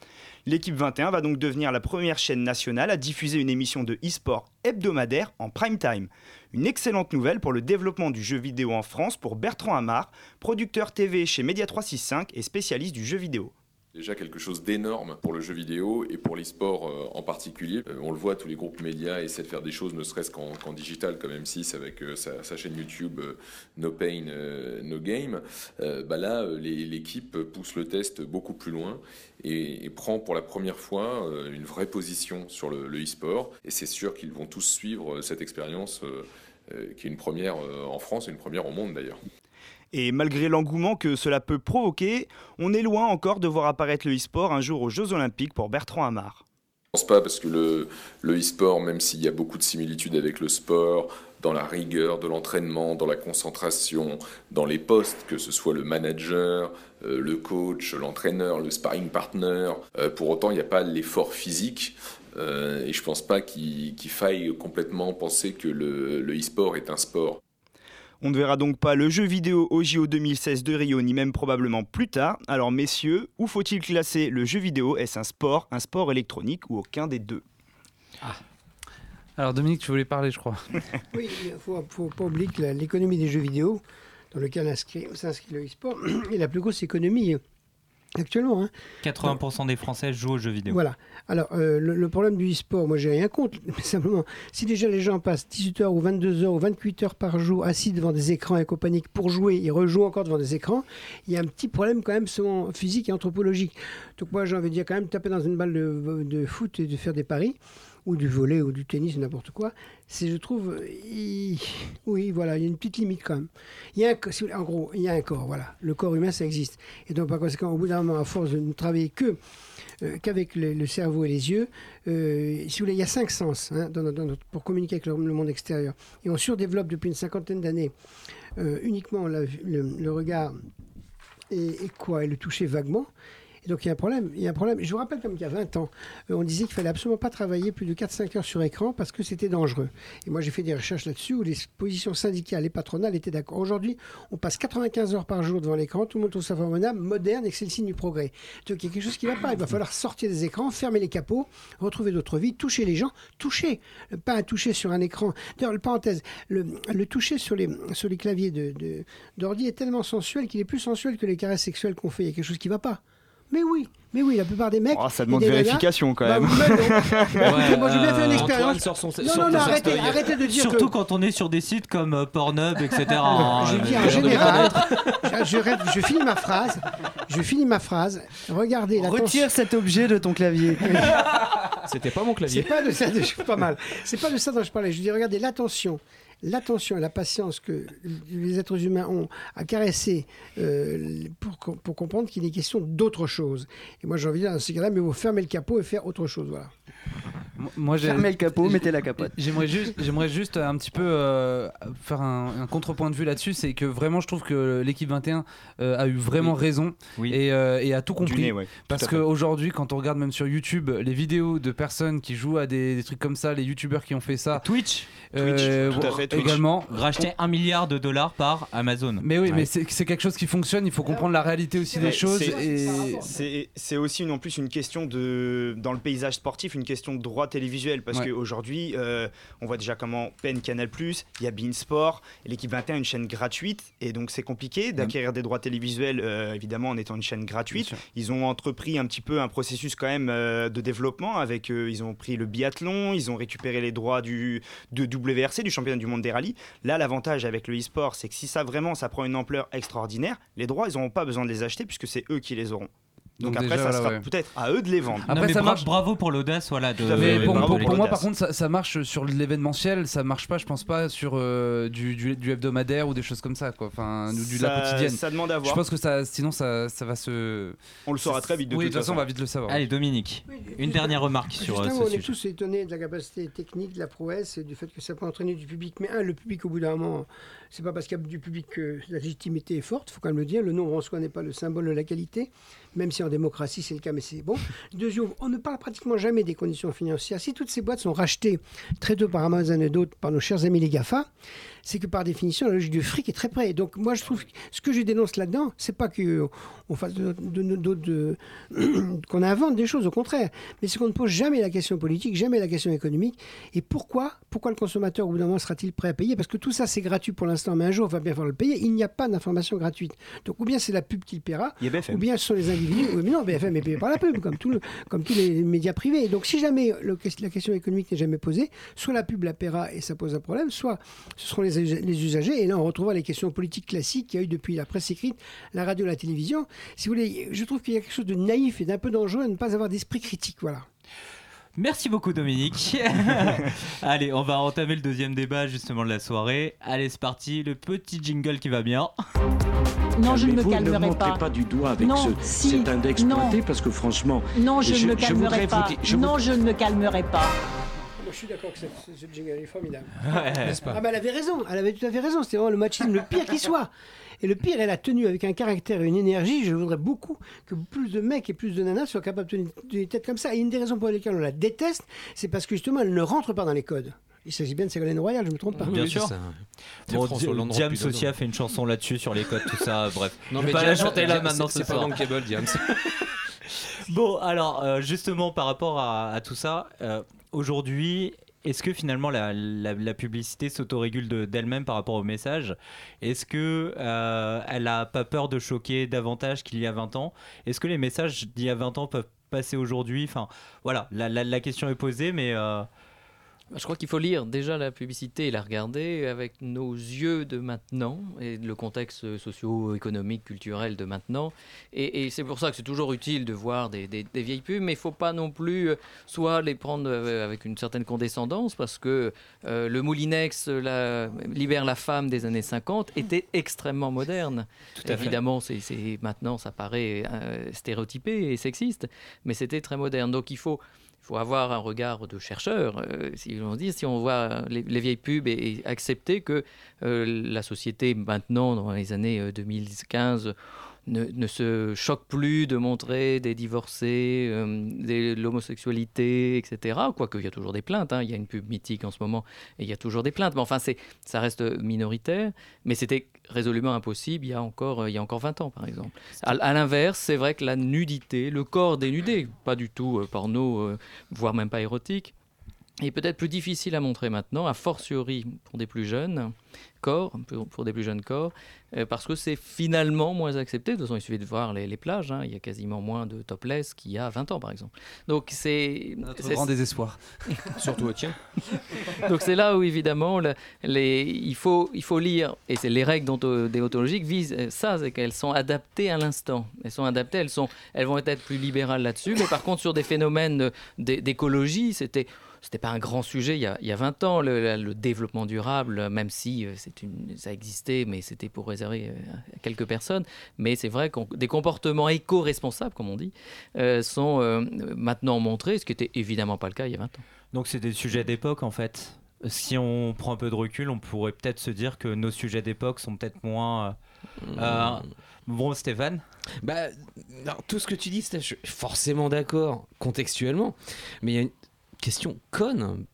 L'équipe 21 va donc devenir la première chaîne nationale à diffuser une émission de e-sport hebdomadaire en prime time. Une excellente nouvelle pour le développement du jeu vidéo en France pour Bertrand Hamar, producteur TV chez Média 365 et spécialiste du jeu vidéo. Déjà quelque chose d'énorme pour le jeu vidéo et pour l'e-sport euh, en particulier. Euh, on le voit, tous les groupes médias essaient de faire des choses, ne serait-ce qu'en digital, comme M6 avec euh, sa, chaîne YouTube No Pain, No Game. Bah là, l'équipe pousse le test beaucoup plus loin et, prend pour la première fois une vraie position sur le, e-sport. Et c'est sûr qu'ils vont tous suivre cette expérience qui est une première en France et une première au monde d'ailleurs. Et malgré l'engouement que cela peut provoquer, on est loin encore de voir apparaître le e-sport un jour aux Jeux Olympiques pour Bertrand Hamar. Je pense pas parce que le, e-sport, même s'il y a beaucoup de similitudes avec le sport, dans la rigueur de l'entraînement, dans la concentration, dans les postes, que ce soit le manager, euh, le coach, l'entraîneur, le sparring partner, euh, pour autant il n'y a pas l'effort physique. euh, et je pense pas qu'il faille complètement penser que le e-sport est un sport. On ne verra donc pas le jeu vidéo au JO 2016 de Rio, ni même probablement plus tard. Alors messieurs, où faut-il classer le jeu vidéo? Est-ce un sport, un sport électronique ou aucun des deux? Alors Dominique, tu voulais parler, je crois. Oui, il ne faut, faut pas oublier que l'économie des jeux vidéo, dans lequel inscrit- s'inscrit le e-sport, est la plus grosse économie actuellement. hein. 80% des Français jouent aux jeux vidéo. Voilà. Alors, euh, le, le problème du e-sport, moi, j'ai rien contre. Mais simplement, si déjà les gens passent 18 heures ou 22 heures ou 28 heures par jour assis devant des écrans et compagnie pour jouer, ils rejouent encore devant des écrans, il y a un petit problème quand même souvent physique et anthropologique. Donc, moi, j'ai envie de dire quand même taper dans une balle de, de foot et de faire des paris ou du volet ou du tennis ou n'importe quoi, c'est je trouve oui voilà il y a une petite limite quand même. Y a un, en gros il y a un corps voilà le corps humain ça existe et donc par conséquent au bout d'un moment à force de ne travailler que euh, qu'avec le, cerveau et les yeux, euh, si vous voulez il y a cinq sens hein, pour communiquer avec le, monde extérieur et on surdéveloppe depuis une cinquantaine d'années euh, uniquement le, regard et quoi et le toucher vaguement. Et donc il y a un problème. Il y a un problème. Je vous rappelle comme qu'il y a 20 ans, euh, on disait qu'il fallait absolument pas travailler plus de 4-5 heures sur écran parce que c'était dangereux. Et moi j'ai fait des recherches là-dessus où les positions syndicales et patronales étaient d'accord. Aujourd'hui, on passe 95 heures par jour devant l'écran, tout le monde trouve ça formidable, moderne et que c'est le signe du progrès. Donc il y a quelque chose qui ne va pas. Il va falloir sortir des écrans, fermer les capots, retrouver d'autres vies, toucher les gens, toucher, pas un toucher sur un écran. D'ailleurs, le parenthèse, le, toucher sur les, claviers d'ordi est tellement sensuel qu'il est plus sensuel que les caresses sexuelles qu'on fait. Il y a quelque chose qui ne va pas. Mais oui, mais oui, la plupart des mecs. Oh, ça demande vérification quand Bah, même. mais non. Moi, j'ai bien fait une expérience. Son- non, non, non, arrêtez, arrêtez de dire Surtout que. quand on est sur des sites comme euh, Pornhub, etc. hein, Je dis en on général, je, je rêve- je finis ma phrase, je finis ma phrase, regardez la Retire cet objet de ton clavier. C'était pas mon clavier. C'est pas de ça, de- pas mal. C'est pas de ça dont je parlais. Je dis, regardez l'attention, l'attention et la patience que les êtres humains ont à caresser euh, pour, pour comprendre qu'il est question d'autre chose. Et moi, j'ai envie de dire, dans ce cas-là, mais vous fermez le capot et faire autre chose. Voilà. Moi, Fermez le capot, mettez la capote. J'aimerais juste, j'aimerais juste un petit peu euh, faire un, un contrepoint de vue là-dessus, c'est que vraiment je trouve que l'équipe 21 euh, a eu vraiment Oui. raison Oui. et, euh, et a tout compris. nez, ouais, tout Parce qu'aujourd'hui, quand on regarde même sur YouTube les vidéos de personnes qui jouent à des, des trucs comme ça, les youtubeurs qui ont fait ça, Twitch, euh, Twitch, tout à fait, Twitch. également. racheté un milliard de dollars par Amazon. Mais oui, Ouais. mais c'est quelque chose qui fonctionne. Il faut comprendre la réalité aussi des choses. c'est- Et C'est c'est aussi une- en plus une question de dans le paysage sportif une question de droit télévisuel parce Ouais. qu'aujourd'hui euh, on voit déjà comment peine Canal il y a Beansport l'équipe 21 une chaîne gratuite et donc c'est compliqué d'acquérir des droits télévisuels euh, évidemment en étant une chaîne gratuite ils ont entrepris un petit peu un processus quand même euh, de développement avec euh, ils ont pris le biathlon ils ont récupéré les droits du de WRC du championnat du monde des rallyes. Là l'avantage avec le e-sport c'est que si ça vraiment ça prend une ampleur extraordinaire les droits ils n'auront pas besoin de les acheter puisque c'est eux qui les auront donc, Donc après déjà, ça voilà, sera ouais. peut-être à eux de les vendre Non, Après, mais ça bra- marche- bravo pour l'audace, voilà. De, Mais pour, bravo pour- pour pour moi, par contre, ça, ça marche sur l'événementiel, ça marche pas, je pense pas, sur euh, du, du, du hebdomadaire ou des choses comme ça, quoi. Enfin, ou du de la Ça- quotidienne. ça demande à Je voir. pense que ça, sinon, ça, ça va se. On le saura très vite de oui, toute façon, façon. on va vite le savoir. Allez, Dominique, une dernière remarque sur euh, ce on est sujet. tous étonnés de la capacité technique, de la prouesse et du fait que ça peut entraîner du public. Mais un, le public, au bout d'un moment, c'est pas parce qu'il y a du public que la légitimité est forte, il faut quand même le dire. Le nombre en soi n'est pas le symbole de la qualité, même si en démocratie c'est le cas, mais c'est bon. Deuxièmement, on ne parle pratiquement jamais des conditions financières. Si toutes ces boîtes sont rachetées très tôt par Amazon et d'autres, par nos chers amis les GAFA, c'est que par définition, la logique du fric est très près. Donc moi, je trouve que ce que je dénonce là-dedans, c'est pas que on fasse de, de- de- de- qu'on invente des choses, au contraire, mais c'est qu'on ne pose jamais la question politique, jamais la question économique. Et pourquoi, pourquoi le consommateur au bout d'un moment sera-t-il prêt à payer? Parce que tout ça, c'est gratuit pour l'instant, mais un jour, il va bien falloir le payer. Il n'y a pas d'information gratuite. Donc ou bien c'est la pub qui le paiera, ou bien ce sont les individus. Mais non, BFM est payé par la pub, comme, tout le- comme tous les médias privés. Donc si jamais le- la question économique n'est jamais posée, soit la pub la paiera et ça pose un problème, soit ce seront les, les usagers. Et là, on retrouvera les questions politiques classiques qu'il y a eu depuis la presse écrite, la radio, la télévision. Si vous voulez, je trouve qu'il y a quelque chose de naïf et d'un peu dangereux à ne pas avoir d'esprit critique. Voilà. Merci beaucoup Dominique. Allez, on va entamer le deuxième débat justement de la soirée. Allez, c'est parti, le petit jingle qui va bien. Non, je ne me calmerai Ne montrez pas. pas du doigt avec Non, ce, si, cet index non. pointé parce que franchement. Non, je, ne me calmerai pas. dire- je non, je ne me calmerai pas. Moi, je suis d'accord que ce, jingle est formidable. Ouais. N'est-ce pas Ah bah elle avait raison, elle avait tout à fait raison, c'était vraiment le machisme le pire qui soit. Et le pire, elle a tenu avec un caractère et une énergie, je voudrais beaucoup que plus de mecs et plus de nanas soient capables de tenir des têtes comme ça. Et une des raisons pour lesquelles on la déteste, c'est parce que justement, elle ne rentre pas dans les codes. Il s'agit bien de Ségolène Royal, je me trompe pas. Bien sûr. Bon, Hollande Diam rentre plus Socia fait une chanson là-dessus sur les codes, tout ça, bref. Non, je mais pas la Diam, chanter là maintenant c'est- ce c'est pas bankable, Diam. Bon, alors euh, justement par rapport à, à tout ça, euh, aujourd'hui, est-ce que finalement la, publicité s'autorégule de- d'elle-même par rapport au message? Est-ce que euh, elle a pas peur de choquer davantage qu'il y a 20 ans? Est-ce que les messages d'il y a 20 ans peuvent passer aujourd'hui? Enfin, voilà, la question est posée, mais euh, Je crois qu'il faut lire déjà la publicité et la regarder avec nos yeux de maintenant et le contexte socio-économique, culturel de maintenant. Et, et c'est pour ça que c'est toujours utile de voir des, des- des vieilles pubs, mais il ne faut pas non plus euh, soit les prendre euh, avec une certaine condescendance, parce que euh, le Moulinex la, libère la femme des années 50 était extrêmement moderne. Tout à. Évidemment, c'est, maintenant ça paraît euh, stéréotypé et sexiste, mais c'était très moderne. Donc il faut faut avoir un regard de chercheur, euh, si on dit, si on voit les, les vieilles pubs et, accepter que euh, la société maintenant, dans les années euh, 2015, ne, ne se choque plus de montrer des divorcés, euh, de l'homosexualité, etc. Quoique il y a toujours des plaintes, hein. il y a une pub mythique en ce moment et il y a toujours des plaintes, mais enfin ça reste minoritaire, mais c'était résolument impossible il y a encore, euh, il y a encore 20 ans par exemple. À, à l'inverse, c'est vrai que la nudité, le corps dénudé, pas du tout euh, porno, euh, voire même pas érotique, est peut-être plus difficile à montrer maintenant, a fortiori pour des plus jeunes corps, pour, pour des plus jeunes corps, euh, parce que c'est finalement moins accepté. De toute façon, il suffit de voir les, les plages, hein. il y a quasiment moins de topless qu'il y a 20 ans par exemple. Donc c'est... Notre grand désespoir. Surtout au tien. donc c'est là où évidemment le- les, il, faut, il faut lire, et c'est les règles déontologiques visent euh, ça, c'est qu'elles sont adaptées à l'instant. Elles sont adaptées, elles, sont, elles vont être plus libérales là-dessus, mais par contre sur des phénomènes d'é- d'écologie, c'était... C'était pas un grand sujet il y a, il y a 20 ans, le, développement durable, même si euh, c'est une, ça existait, mais c'était pour réserver euh, à quelques personnes. Mais c'est vrai que des comportements éco-responsables, comme on dit, euh, sont euh, maintenant montrés, ce qui était évidemment pas le cas il y a 20 ans. donc c'est des sujets d'époque en fait. Si on prend un peu de recul, on pourrait peut-être se dire que nos sujets d'époque sont peut-être moins. euh, euh, bon, Stéphane? Bah, non, tout ce que tu dis, je suis forcément d'accord, contextuellement. Mais il y a une question conne.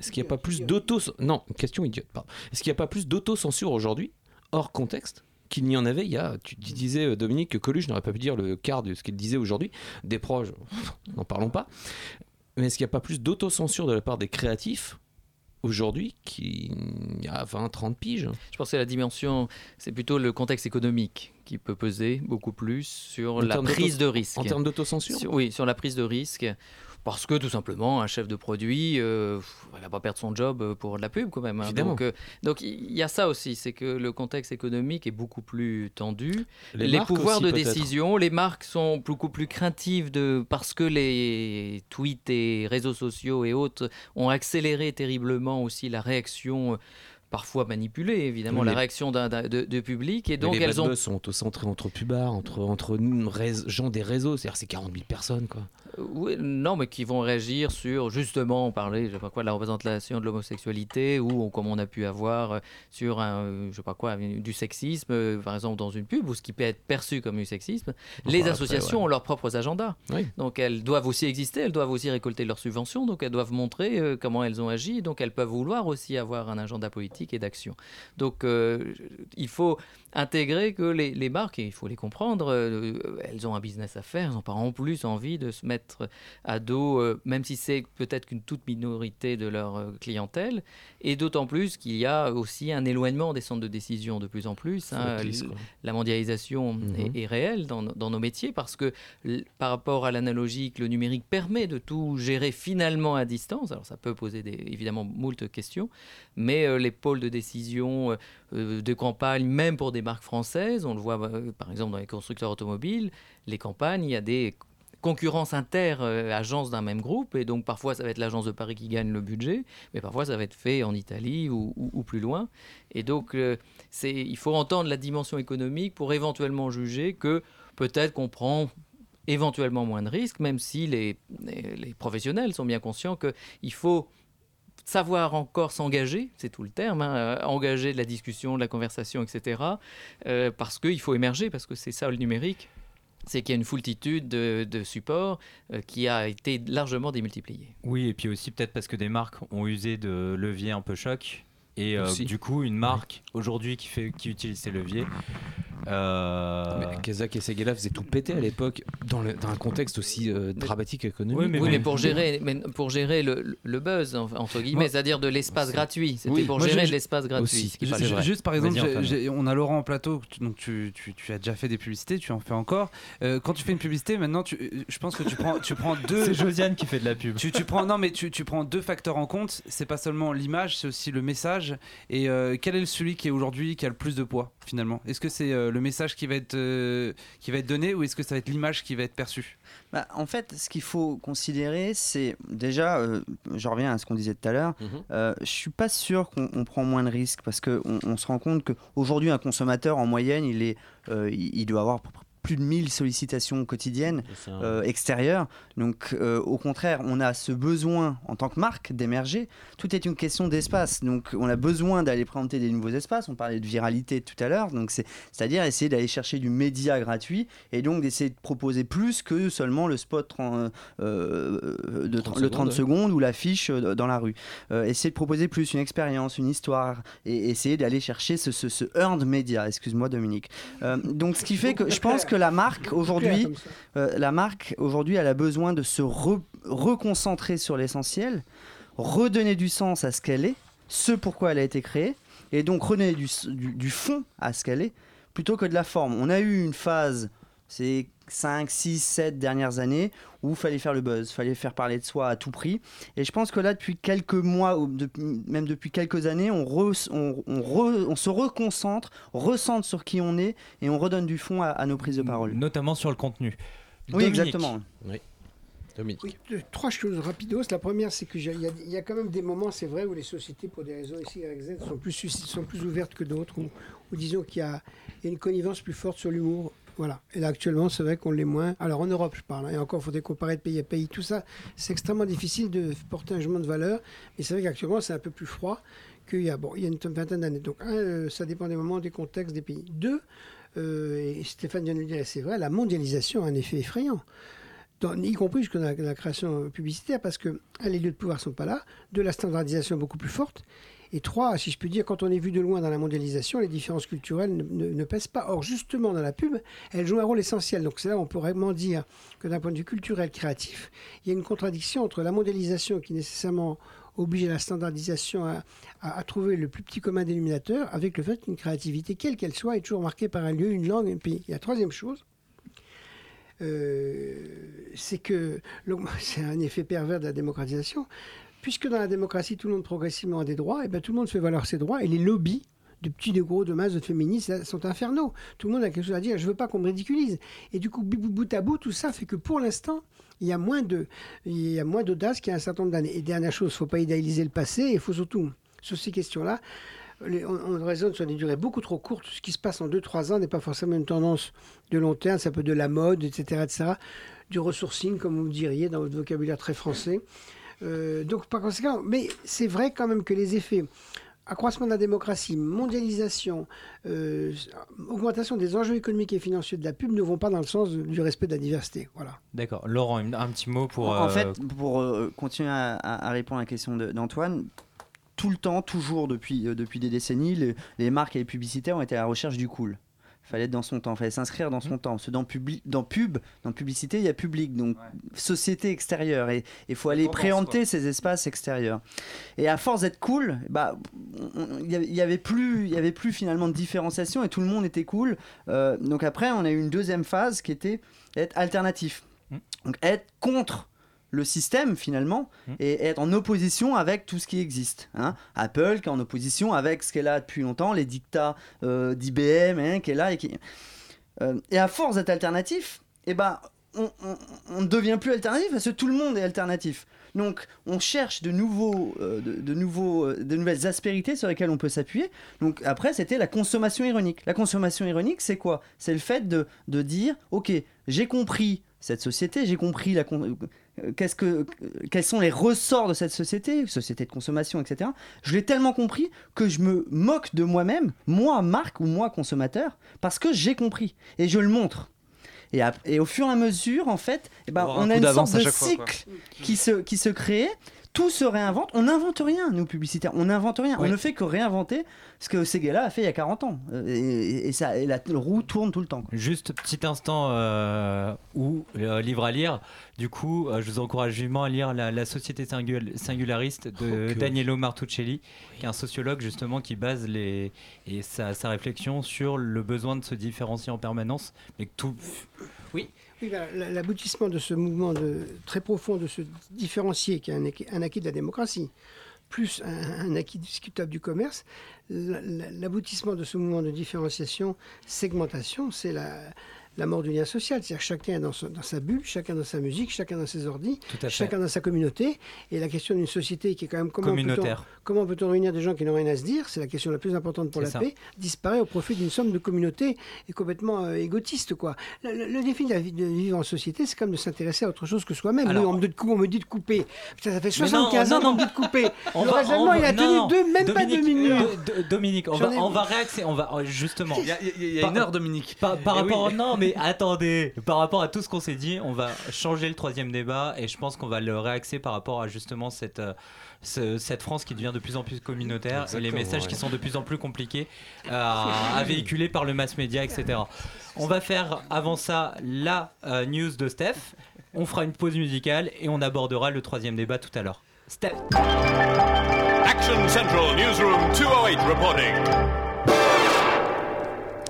Est-ce qu'il n'y a pas plus d'auto... Non, question idiote, pardon. Est-ce qu'il n'y a pas plus d'autocensure aujourd'hui, hors contexte qu'il n'y en avait il y a, tu disais euh, Dominique que Coluche n'aurait pas pu dire le quart de ce qu'il disait aujourd'hui, des proches, n'en parlons pas, mais est-ce qu'il n'y a pas plus d'autocensure de la part des créatifs aujourd'hui qu'il y a 20, 30 piges? Je pense que la dimension, c'est plutôt le contexte économique qui peut peser beaucoup plus sur En la prise de risque. en termes d'autocensure? Sur- Oui, sur la prise de risque. Parce que tout simplement, un chef de produit, euh, il va pas perdre son job euh, pour de la pub quand même. hein. Donc, euh, donc il y a ça aussi, c'est que le contexte économique est beaucoup plus tendu. Les pouvoirs aussi, de décision, les marques sont beaucoup plus craintives de parce que les tweets et réseaux sociaux et autres ont accéléré terriblement aussi la réaction. Parfois manipulée, évidemment, Oui, la réaction d'un de, de public. Et donc, les elles ont sont autocentrés entre pubards, entre, entre gens des réseaux, c'est-à-dire c'est 40 000 personnes quoi. Euh, Oui, non, mais qui vont réagir sur justement parler, je sais pas quoi, de la représentation de l'homosexualité ou comme on a pu avoir euh, sur un, euh, je sais pas quoi, du sexisme, par exemple dans une pub ou ce qui peut être perçu comme du sexisme. Les après, associations ouais. ont leurs propres agendas, Oui. donc elles doivent aussi exister, elles doivent aussi récolter leurs subventions, donc elles doivent montrer comment elles ont agi, donc elles peuvent vouloir aussi avoir un agenda politique et d'action. Donc euh, il faut intégrer que les, les marques, et il faut les comprendre, euh, elles ont un business à faire, elles n'ont pas en plus envie de se mettre à dos, euh, même si c'est peut-être qu'une toute minorité de leur clientèle, et d'autant plus qu'il y a aussi un éloignement des centres de décision de plus en plus. hein. La mondialisation Mhm. est, est réelle dans, dans nos métiers parce que par rapport à l'analogique, le numérique permet de tout gérer finalement à distance. Alors ça peut poser des, évidemment moult questions, mais les de décision euh, euh, de campagne, même pour des marques françaises, on le voit euh, par exemple dans les constructeurs automobiles, les campagnes, il y a des concurrences inter-agences d'un même groupe, et donc parfois ça va être l'agence de Paris qui gagne le budget, mais parfois ça va être fait en Italie ou, plus loin. Et donc c'est, il faut entendre la dimension économique pour éventuellement juger que peut-être qu'on prend éventuellement moins de risques, même si les, les professionnels sont bien conscients qu'il faut savoir encore s'engager, c'est tout le terme, hein, euh, engager de la discussion, de la conversation, etc. euh, parce qu'il faut émerger, parce que c'est ça le numérique, c'est qu'il y a une foultitude de, de supports euh, qui a été largement démultipliée. Oui, et puis aussi peut-être parce que des marques ont usé de leviers un peu choc. Et euh, du coup, une marque aujourd'hui qui, fait, qui utilise ces leviers. Euh, Mais Kazakh et Seguela faisaient tout péter à l'époque dans, le- dans un contexte aussi euh, dramatique économique. Oui, mais, pour gérer, mais pour gérer le, le buzz, en- entre guillemets, c'est-à-dire de l'espace gratuit. C'était Oui. pour Moi, gérer l'espace gratuit. ce qui est vrai. Juste par exemple, on a Laurent en plateau, tu- donc tu, tu- tu as déjà fait des publicités, tu en fais encore. Euh, quand tu fais une publicité, maintenant, tu, euh, je pense que tu prends, tu prends deux. C'est Josiane qui fait de la pub. Tu, tu prends non mais tu, tu prends deux facteurs en compte. C'est pas seulement l'image, c'est aussi le message. Et euh, quel est celui qui est aujourd'hui qui a le plus de poids? Finalement Est-ce que c'est euh, le message qui va être euh, qui va être donné ou est-ce que ça va être l'image qui va être perçue? Bah, en fait, ce qu'il faut considérer, c'est déjà, euh, je reviens à ce qu'on disait tout à l'heure, Mhm. euh, je suis pas sûr qu'on on prend moins de risques parce qu'on on se rend compte qu'aujourd'hui, un consommateur, en moyenne, il, est, euh, il, il doit avoir plus de 1000 sollicitations quotidiennes un- euh, extérieures. Donc, euh, au contraire, on a ce besoin en tant que marque d'émerger. Tout est une question d'espace. Donc, on a besoin d'aller présenter des nouveaux espaces. On parlait de viralité tout à l'heure. Donc, c'est- c'est-à-dire essayer d'aller chercher du média gratuit et donc d'essayer de proposer plus que seulement le spot euh, de 30 le 30 secondes, secondes ou l'affiche dans la rue. Euh, essayer de proposer plus une expérience, une histoire et essayer d'aller chercher ce, ce, ce earned media. Excuse-moi, Dominique. Euh, donc, ce qui fait que je pense que la marque aujourd'hui, comme ça. euh, la marque aujourd'hui, elle a besoin de se re- reconcentrer sur l'essentiel, redonner du sens à ce qu'elle est, ce pourquoi elle a été créée, et donc redonner du, du, du fond à ce qu'elle est, plutôt que de la forme. On a eu une phase, ces 5, 6, 7 dernières années, où il fallait faire le buzz, fallait faire parler de soi à tout prix. Et je pense que là, depuis quelques mois, ou même depuis quelques années, on, re- on, on re- on se reconcentre, recentre sur qui on est, et on redonne du fond à, à nos prises de parole. Notamment sur le contenu. Oui, Dominique. exactement. Oui. Dominique. Oui, deux- trois choses rapidos. La première, c'est qu'il y, y a quand même des moments, c'est vrai, où les sociétés, pour des raisons ici Z, sont plus, sont plus ouvertes que d'autres, ou, disons qu'il y, y a une connivence plus forte sur l'humour. Voilà. Et là, actuellement, c'est vrai qu'on l'est moins. Alors, en Europe, je parle. hein, et encore, il faudrait comparer de pays à pays. Tout ça, c'est extrêmement difficile de porter un jugement de valeur. Mais c'est vrai qu'actuellement, c'est un peu plus froid qu'il y a, bon, il y a une vingtaine d'années. Donc, un, euh, ça dépend des moments, des contextes, des pays. Deux, euh, et Stéphane vient de le dire, c'est vrai, la mondialisation a un effet effrayant y compris jusque dans la, création publicitaire, parce que un, les lieux de pouvoir sont pas là, deux, la standardisation est beaucoup plus forte, et trois, si je peux dire, quand on est vu de loin dans la mondialisation, les différences culturelles ne, ne- ne pèsent pas. Or, justement, dans la pub, elles jouent un rôle essentiel. Donc, c'est là où on peut vraiment dire que d'un point de vue culturel, créatif, il y a une contradiction entre la mondialisation qui nécessairement oblige la standardisation à, à- à trouver le plus petit commun dénominateur, avec le fait qu'une créativité, quelle qu'elle soit, est toujours marquée par un lieu, une langue, un pays. Et la troisième chose, c'est que c'est un effet pervers de la démocratisation, puisque dans la démocratie, tout le monde progressivement a des droits, et ben tout le monde fait valoir ses droits, et les lobbies de petits, de gros, de masse, de féministes sont infernaux. Tout le monde a quelque chose à dire. Je veux pas qu'on me ridiculise. Et du coup, bout à bout, tout ça fait que pour l'instant, il y a moins de, il y a moins d'audace qu'il y a un certain nombre d'années. Et dernière chose, faut pas idéaliser le passé. Il faut surtout sur ces questions-là. Les- On, on raisonne sur des durées beaucoup trop courtes. Ce qui se passe en 2-3 ans n'est pas forcément une tendance de long terme. Ça peut de la mode, etc., etc. Du ressourcing, comme vous diriez dans votre vocabulaire très français. Euh, donc, par conséquent, mais c'est vrai quand même que les effets accroissement de la démocratie, mondialisation, euh, augmentation des enjeux économiques et financiers de la pub ne vont pas dans le sens du respect de la diversité. Voilà. D'accord. Laurent, un petit mot pour. En euh, fait, pour euh, continuer à, répondre à la question d'Antoine, tout le temps, toujours depuis, euh, depuis des décennies, les, les marques et les publicitaires ont été à la recherche du cool. Fallait être dans son temps, fallait s'inscrire dans son temps. Parce que dans, publi- dans pub, dans publicité, il y a public, donc société extérieure. Et il faut aller préempter ces espaces extérieurs. Et à force d'être cool, bah, il y avait- plus, y avait plus finalement de différenciation et tout le monde était cool. Euh, donc après, on a eu une deuxième phase qui était être alternatif. Donc être contre le système finalement et être en opposition avec tout ce qui existe. hein. Apple qui est en opposition avec ce qu'elle a depuis longtemps, les dictats euh, d'IBM hein, qui est là et qui... Euh, et à force d'être alternatif, eh ben, on, ne devient plus alternatif parce que tout le monde est alternatif. Donc on cherche de, nouveaux, euh, de, de nouveaux, de nouvelles aspérités sur lesquelles on peut s'appuyer. Donc après, c'était la consommation ironique. La consommation ironique, c'est quoi? C'est le fait de, de dire, ok, j'ai compris cette société, j'ai compris la con- qu'est-ce que, quels sont les ressorts de cette société, société de consommation, etc. Je l'ai tellement compris que je me moque de moi-même, moi marque ou moi consommateur, parce que j'ai compris et je le montre. Et, au fur et à mesure, en fait, eh ben, on a une sorte de fois, cycle qui se, qui se crée. Tout se réinvente. On n'invente rien, nous, publicitaires. On n'invente rien. Oui. On ne fait que réinventer ce que Seguela a fait il y a 40 ans. Euh, Et, et ça, et la roue tourne tout le temps. quoi. Juste petit instant euh, où euh, livre à lire. Du coup, euh, je vous encourage vivement à lire La, la Société singul- singulariste de Ok, Danielo Martuccelli, qui est un sociologue justement qui base les et sa, sa réflexion sur le besoin de se différencier en permanence, mais que tout. Oui. Ben, la- l'aboutissement de ce mouvement de, très profond de se différencier, qui est un, acquis- de la démocratie, plus un, un acquis discutable du commerce, la- la- l'aboutissement de ce mouvement de différenciation, segmentation, c'est la, la mort du lien social. C'est-à-dire chacun dans, son- dans sa bulle, chacun dans sa musique, chacun dans ses ordis, chacun dans sa communauté. Et la question d'une société qui est quand même comment peut-on- Communautaire. comment peut-on réunir des gens qui n'ont rien à se dire? C'est la question la plus importante pour la ça. paix disparaît au profit d'une somme de communautés et complètement euh, égotiste. Quoi. Le, le- le défi de, la vie, de vivre en société, c'est quand même de s'intéresser à autre chose que soi-même. On, me dit de, cou- on me dit de couper. Putain, ça fait Mais non, 75 non, ans qu'on me dit de couper. On le va- raisonnement, on il a tenu non, deux, même pas deux minutes. euh, Dominique, on va, ai- on va réaxer, on va euh, justement. Il y a, il y une heure, Dominique. Par, par Eh rapport, oui. non, mais attendez, par rapport à tout ce qu'on s'est dit, on va changer le troisième débat et je pense qu'on va le réaxer par rapport à justement cette, euh, ce- cette France qui devient de plus en plus communautaire et les Exactement, messages qui sont de plus en plus compliqués euh, à, à véhiculer par le mass média, etc. On va faire avant ça la euh, news de Steph. On fera une pause musicale et on abordera le troisième débat tout à l'heure. Steph. Action Central Newsroom 208 reporting.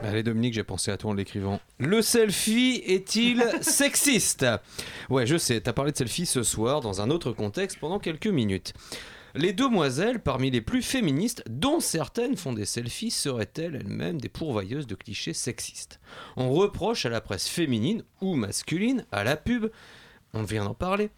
Allez Dominique, j'ai pensé à toi en l'écrivant. Le selfie est-il sexiste? Ouais, je sais, t'as parlé de selfie ce soir dans un autre contexte pendant quelques minutes. Les demoiselles, parmi les plus féministes, dont certaines font des selfies, seraient-elles elles-mêmes des pourvoyeuses de clichés sexistes? On reproche à la presse féminine ou masculine, à la pub, on vient d'en parler,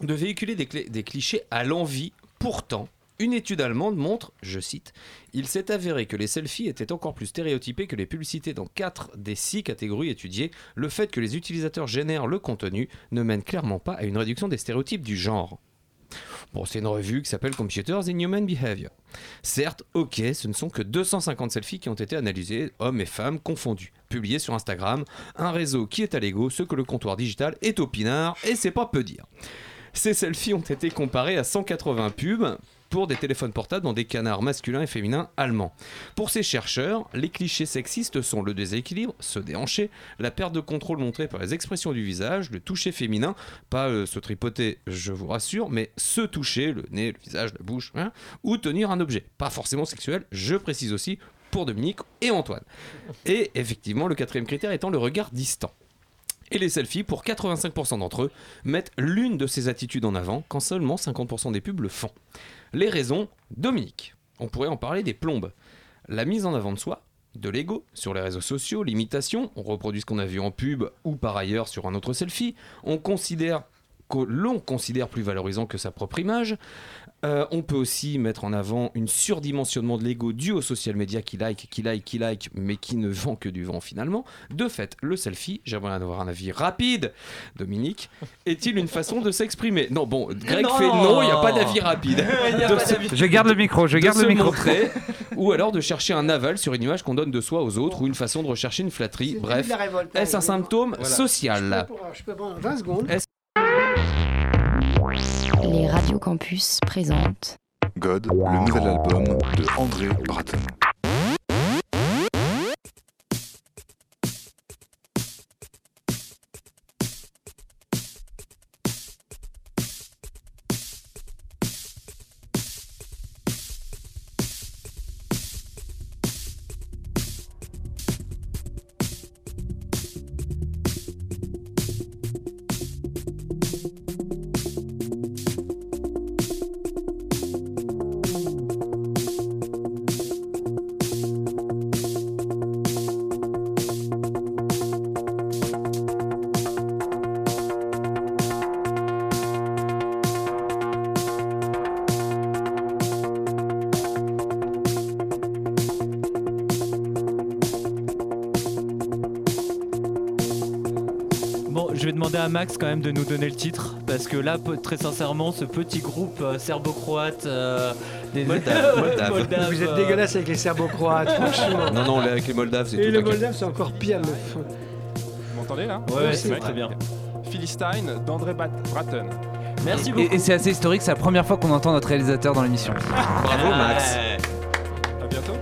de véhiculer des, clichés à l'envie. Pourtant, une étude allemande montre, je cite, il s'est avéré que les selfies étaient encore plus stéréotypés que les publicités dans 4 des 6 catégories étudiées. Le fait que les utilisateurs génèrent le contenu ne mène clairement pas à une réduction des stéréotypes du genre. Bon, c'est une revue qui s'appelle Computers in Human Behavior. Certes, ok, ce ne sont que 250 selfies qui ont été analysées, hommes et femmes confondus, publiés sur Instagram, un réseau qui est à l'ego, ce que le comptoir digital est au pinard, et c'est pas peu dire. Ces selfies ont été comparés à 180 pubs pour des téléphones portables dans des canards masculins et féminins allemands. Pour ces chercheurs, les clichés sexistes sont le déséquilibre, se déhancher, la perte de contrôle montrée par les expressions du visage, le toucher féminin, pas euh, se tripoter, je vous rassure, mais se toucher, le nez, le visage, la bouche, hein, ou tenir un objet. Pas forcément sexuel, je précise aussi pour Dominique et Antoine. Et effectivement, le quatrième critère étant le regard distant. Et les selfies, pour 85% d'entre eux, mettent l'une de ces attitudes en avant, quand seulement 50% des pubs le font. Les raisons, Dominique. On pourrait en parler des plombes. La mise en avant de soi, de l'ego, sur les réseaux sociaux, l'imitation, on reproduit ce qu'on a vu en pub ou par ailleurs sur un autre selfie, on considère que l'on considère plus valorisant que sa propre image. Euh, on peut aussi mettre en avant une surdimensionnement de l'ego dû aux social media qui like, qui like, qui like, mais qui ne vend que du vent finalement. De fait, le selfie, j'aimerais avoir un avis rapide, Dominique, est-il une façon de s'exprimer? Non, bon, Greg Non. fait non, il n'y a pas d'avis rapide. Se-. Je garde le micro, je de garde se le micro. montrer, ou alors de chercher un aval sur une image qu'on donne de soi aux autres, ou une façon de rechercher une flatterie. Bref, est-ce un symptôme Voilà. social? Je peux, je peux prendre 20 secondes. Les radios campus présentent God, le nouvel album de André Bratton. Max quand même de nous donner le titre, parce que là, très sincèrement, ce petit groupe euh, serbo-croate euh, des Moldave, Moldave. Moldave, Vous êtes euh, dégueulasse avec les serbo-croates, franchement. Non, non, avec les Moldaves, c'est Et tout. les. Moldaves, c'est encore pire. le Vous m'entendez là? Ouais, ouais, c'est très bien. Philistine d'André Bat- Bratton. Merci Et, beaucoup. et c'est assez historique, c'est la première fois qu'on entend notre réalisateur dans l'émission. Bravo, Max. Ouais. À bientôt.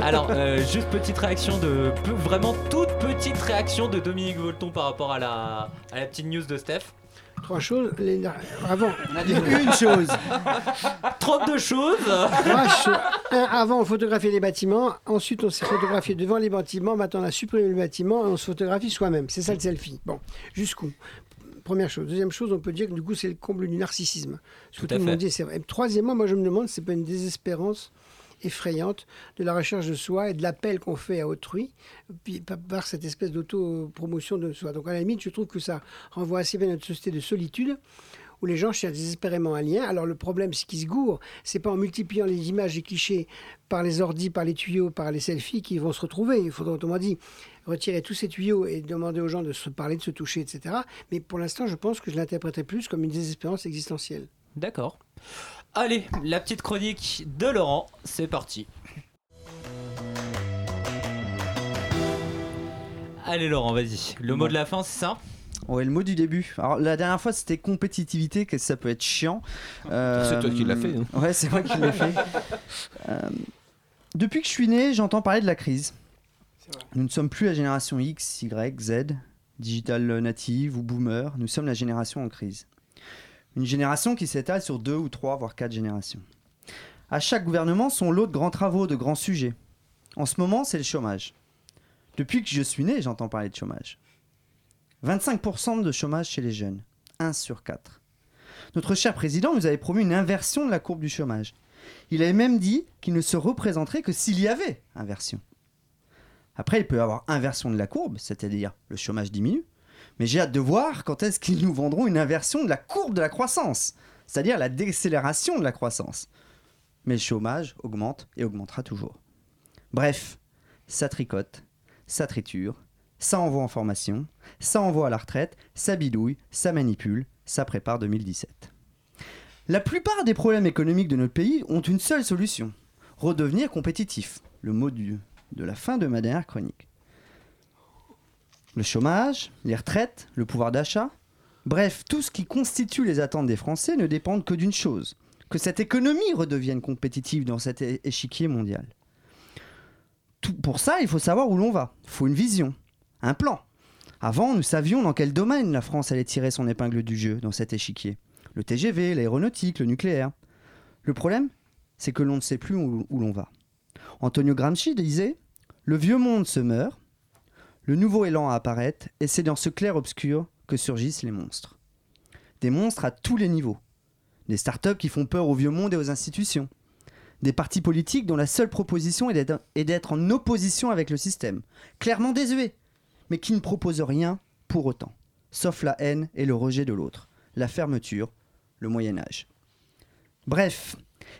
Alors, euh, juste petite réaction de. Vraiment toute petite réaction de Dominique Volton par rapport à la, à la petite news de Steph. Trois choses. les- Avant, une chose. 32 choses Trois choses. Un, avant, on photographiait les bâtiments. Ensuite, on s'est photographié devant les bâtiments. Maintenant, on a supprimé le bâtiment et on se photographie soi-même. C'est ça le selfie. Bon, jusqu'où? Première chose. Deuxième chose, on peut dire que du coup, c'est le comble du narcissisme. Ce que Tout le monde dit, c'est vrai. Troisièmement, moi, je me demande si c'est pas une désespérance effrayante de la recherche de soi et de l'appel qu'on fait à autrui par, cette espèce d'auto-promotion de soi. Donc à la limite, je trouve que ça renvoie assez bien à notre société de solitude où les gens cherchent désespérément un lien. Alors le problème, c'est qu'ils se gourent. C'est pas en multipliant les images et clichés par les ordis, par les tuyaux, par les selfies qu'ils vont se retrouver. Il faudrait, autrement dit, retirer tous ces tuyaux et demander aux gens de se parler, de se toucher, etc. Mais pour l'instant, je pense que je l'interpréterais plus comme une désespérance existentielle. D'accord. Allez, la petite chronique de Laurent, c'est parti. Allez Laurent, vas-y. Le mot de la fin, c'est ça? Ouais, le mot du début. Alors la dernière fois c'était compétitivité, que ça peut être chiant. C'est toi qui l'as fait, hein. Ouais, c'est moi qui l'ai fait. Euh, depuis que je suis né, j'entends parler de la crise. Nous ne sommes plus la génération X, Y, Z, digital native ou boomer. Nous sommes la génération en crise. Une génération qui s'étale sur deux ou trois, voire quatre générations. À chaque gouvernement, son lot de grands travaux, de grands sujets. En ce moment, c'est le chômage. Depuis que je suis né, j'entends parler de chômage. 25% de chômage chez les jeunes. 1 sur 4. Notre cher président nous avait promis une inversion de la courbe du chômage. Il avait même dit qu'il ne se représenterait que s'il y avait inversion. Après, il peut y avoir inversion de la courbe, c'est-à-dire le chômage diminue, mais j'ai hâte de voir quand est-ce qu'ils nous vendront une inversion de la courbe de la croissance, c'est-à-dire la décélération de la croissance. Mais le chômage augmente et augmentera toujours. Bref, ça tricote, ça triture, ça envoie en formation, ça envoie à la retraite, ça bidouille, ça manipule, ça prépare 2017. La plupart des problèmes économiques de notre pays ont une seule solution redevenir compétitif. Le mot de la fin de ma dernière chronique. Le chômage, les retraites, le pouvoir d'achat, bref, tout ce qui constitue les attentes des Français ne dépendent que d'une chose que cette économie redevienne compétitive dans cet échiquier mondial. Tout- pour ça, il faut savoir où l'on va. Il faut une vision, un plan. Avant, nous savions dans quel domaine la France allait tirer son épingle du jeu dans cet échiquier. Le TGV, l'aéronautique, le nucléaire. Le problème, c'est que l'on ne sait plus où l'on va. Antonio Gramsci disait Le vieux monde se meurt, le nouveau élan apparaît, et c'est dans ce clair-obscur que surgissent les monstres. Des monstres à tous les niveaux. Des startups qui font peur au vieux monde et aux institutions. Des partis politiques dont la seule proposition est d'être- en opposition avec le système. Clairement désuets, mais qui ne proposent rien pour autant. Sauf la haine et le rejet de l'autre. La fermeture, le Moyen-Âge. Bref,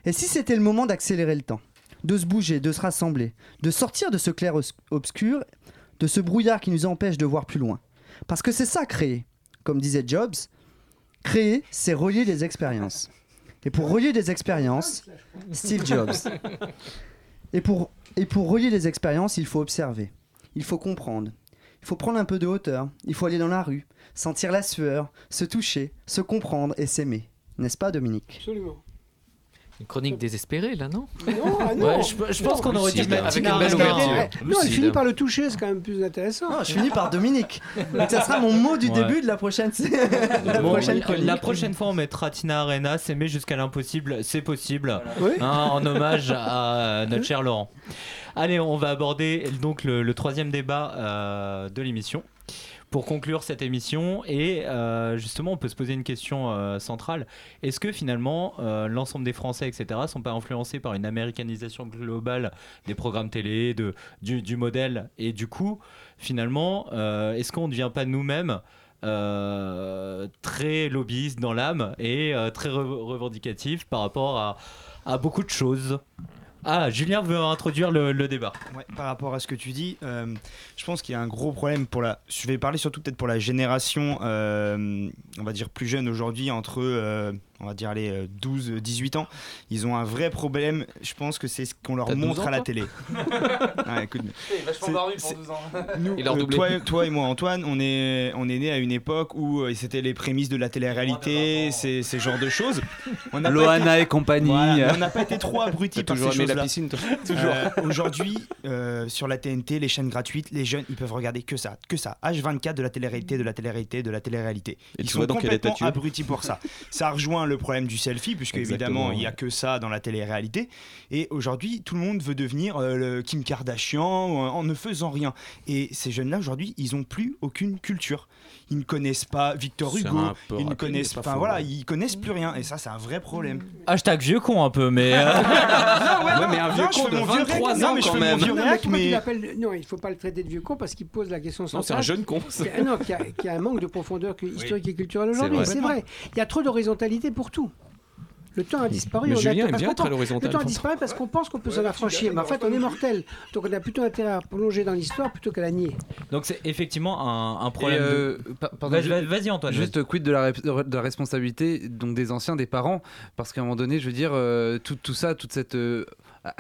et si c'était le moment d'accélérer le temps de se bouger, de se rassembler, de sortir de ce clair os- obscur, de ce brouillard qui nous empêche de voir plus loin. Parce que c'est ça créer. Comme disait Jobs, créer, c'est relier des expériences. Et pour relier des expériences, Steve Jobs. Et pour, et pour relier des expériences, il faut observer. Il faut comprendre. Il faut prendre un peu de hauteur. Il faut aller dans la rue, sentir la sueur, se toucher, se comprendre et s'aimer. N'est-ce pas, Dominique? Absolument. Une chronique désespérée, là, non? Non, ah non. Ouais, je- je pense qu'on aurait dû mettre avec une belle ouverture. Non, elle finit par le toucher, c'est quand même plus intéressant. Non, je finis par Dominique. Donc ça sera mon mot du Ouais. début de la prochaine, la Bon, prochaine la- chronique. la prochaine fois, on mettra Tina Arena, s'aimer jusqu'à l'impossible, c'est possible, Oui. Hein, en hommage à notre cher Laurent. Allez, on va aborder donc le, le troisième débat euh, de l'émission. Pour conclure cette émission, et euh, justement, on peut se poser une question euh, centrale. Est-ce que finalement, euh, l'ensemble des Français, etc., sont pas influencés par une américanisation globale des programmes télé, du, modèle? Et du coup, finalement, est-ce qu'on ne devient pas nous-mêmes très lobbyiste dans l'âme et très re- revendicatif par rapport à beaucoup de choses? Ah, Julien veut introduire le, débat. Par rapport à ce que tu dis, euh, je pense qu'il y a un gros problème pour la. Je vais parler surtout peut-être pour la génération, euh, on va dire plus jeune aujourd'hui, entre, euh, on va dire les 12-18 ans. Ils ont un vrai problème. Je pense que c'est ce qu'on leur 12 montre ans, à la télé. Ouais, écoute, vachement barbu pour c'est- 12 ans. nous, Il leur euh, toi, toi et moi, Antoine, on est, on est né à une époque où euh, c'était les prémices de la télé-réalité, ces, ces genres de choses. On pas Loana été- et compagnie. Voilà, on n'a pas été trop abrutis par ces toujours la choses-là. piscine, toi Toujours. Aujourd'hui, euh, sur la TNT, les chaînes gratuites, les jeunes, ils peuvent regarder que ça, que ça. H24 de la télé-réalité, de la télé-réalité, de la télé-réalité. Et Ils tu sont vois complètement abrutis pour ça. Ça rejoint le problème du selfie, puisque Exactement, évidemment, il n'y a que ça dans la télé-réalité. Et aujourd'hui, tout le monde veut devenir euh, le Kim Kardashian euh, en ne faisant rien. Et ces jeunes-là, aujourd'hui, ils n'ont plus aucune culture. Ils ne connaissent pas Victor Hugo, ils ne connaissent pas, pas faux, voilà, ouais. ils connaissent plus rien. Et ça, c'est un vrai problème. Hashtag vieux con un peu, mais. euh, ouais, Ouais, mais un vieux non, con de mon vieux 23 réac. Non, ans mais je quand fais mon même. vieux Non, réac, mais- non, il ne faut pas le traiter de vieux con parce qu'il pose la question Non, centrale. c'est un jeune con. Qui a- non, qui a, qui a un manque de profondeur que- historique et culturelle aujourd'hui. vrai. C'est vrai. Il y a trop d'horizontalité pour tout. Le temps a disparu. Mais on a- Julien aime parce bien être à l'horizontale, Le temps a disparu parce qu'on pense qu'on peut s'en affranchir. Mais en fait, on est mortel. Donc on a plutôt intérêt à plonger dans l'histoire plutôt qu'à la nier. Donc c'est effectivement un, problème. euh, de... Vas-y Antoine. Juste quid de la, de la responsabilité donc des anciens, des parents, parce qu'à un moment donné, je veux dire, euh, tout, tout ça, toute cette euh,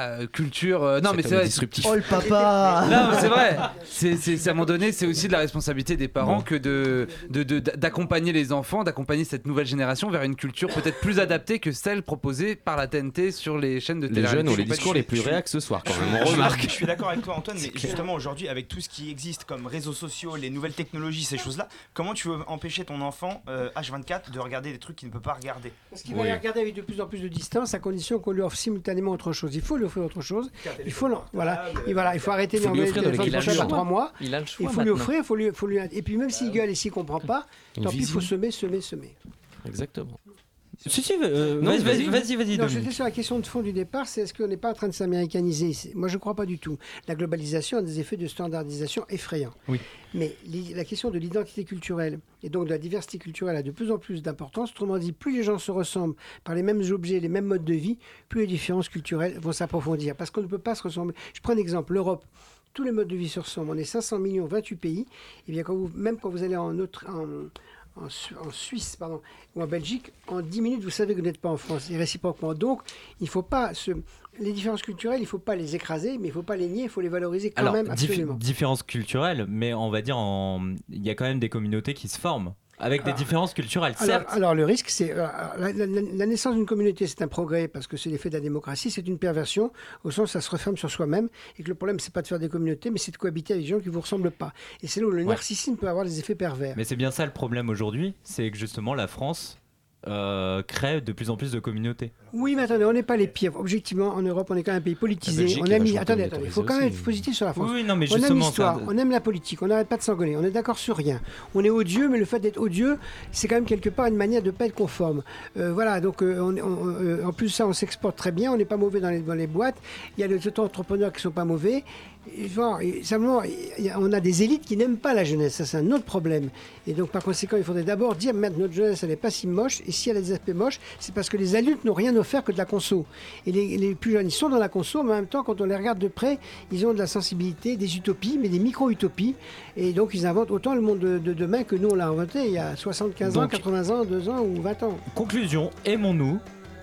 euh, culture. euh, non, mais c'est vrai. disruptif. Oh le papa Non, c'est vrai. C'est, à un moment donné, c'est aussi de la responsabilité des parents que de, de- de- d'accompagner les enfants, d'accompagner cette nouvelle génération vers une culture peut-être plus adaptée que celle proposée par la TNT sur les chaînes de Les télé jeunes ont les discours les plus réacs ce soir, quand même. Je On suis- remarque. Je suis d'accord avec toi, Antoine, mais justement aujourd'hui, avec tout ce qui existe comme réseaux sociaux, les nouvelles technologies, ces choses-là, comment tu veux empêcher ton enfant euh, H24 de regarder des trucs qu'il ne peut pas regarder? Parce qu'il va les regarder avec de plus en plus de distance à condition qu'on lui offre simultanément autre chose. Il faut lui offrir autre chose. Il faut, voilà, et voilà, il faut arrêter de Faut lui lui envoyer le offrir de téléphone à trois mois. Il a le choix Il faut lui offrir, faut lui, faut lui, et puis même s'il gueule et s'il comprend pas, tant pis, il faut semer, semer, semer. Exactement. Si, si, euh, vas-y, vas-y, vas-y. vas-y, vas-y, Non, Dominique. j'étais sur la question de fond du départ, c'est est-ce qu'on n'est pas en train de s'américaniser? Moi, je ne crois pas du tout. La globalisation a des effets de standardisation effrayants. Oui. Mais la question de l'identité culturelle et donc de la diversité culturelle a de plus en plus d'importance. Autrement dit, plus les gens se ressemblent par les mêmes objets, les mêmes modes de vie, plus les différences culturelles vont s'approfondir. Parce qu'on ne peut pas se ressembler. Je prends un exemple, l'Europe. Tous les modes de vie se ressemblent. On est 500 millions, 28 pays. Et bien, quand vous, même quand vous allez en, autre, en, en Su- en Suisse pardon, ou en Belgique, en 10 minutes, vous savez que vous n'êtes pas en France. Et réciproquement. Donc, il ne faut pas se... Les différences culturelles, il ne faut pas les écraser, mais il ne faut pas les nier, il faut les valoriser quand Alors, même dif- absolument. différences culturelles, mais on va dire, en... il y a quand même des communautés qui se forment. Avec des Alors- différences culturelles, Alors, certes. alors, le risque, c'est euh, la, la- naissance d'une communauté, c'est un progrès parce que c'est l'effet de la démocratie. C'est une perversion au sens où ça se referme sur soi-même et que le problème, c'est pas de faire des communautés, mais c'est de cohabiter avec des gens qui vous ressemblent pas. Et c'est là où le narcissisme peut avoir des effets pervers. Mais c'est bien ça le problème aujourd'hui, c'est que justement la France euh, crée de plus en plus de communautés. Oui, mais attendez, on n'est pas les pires. Objectivement, en Europe, on est quand même un pays politisé. On est a mis. vachement Attendez, attendez, il faut quand même être positif sur la France. Oui, oui, non, mais on aime l'histoire, ça- on aime la politique, on n'arrête pas de s'engueuler, on est d'accord sur rien. On est odieux, mais le fait d'être odieux, c'est quand même quelque part une manière de ne pas être conforme. Euh, voilà, donc euh, on, on- euh, en plus ça, on s'exporte très bien, on n'est pas mauvais dans les, dans les boîtes. Il y a des auto-entrepreneurs qui sont pas mauvais. Simplement, on a des élites qui n'aiment pas la jeunesse, ça c'est un autre problème. Et donc par conséquent, il faudrait d'abord dire, merde, notre jeunesse, elle n'est pas si moche, et si elle a des aspects moches, c'est parce que les adultes n'ont rien offert que de la conso. Et les, les plus jeunes, ils sont dans la conso, mais en même temps, quand on les regarde de près, ils ont de la sensibilité, des utopies, mais des micro-utopies. Et donc ils inventent autant le monde de, de demain que nous, on l'a inventé il y a 75 ans, Donc- 80 ans, 2 ans ou 20 ans. Conclusion, aimons-nous,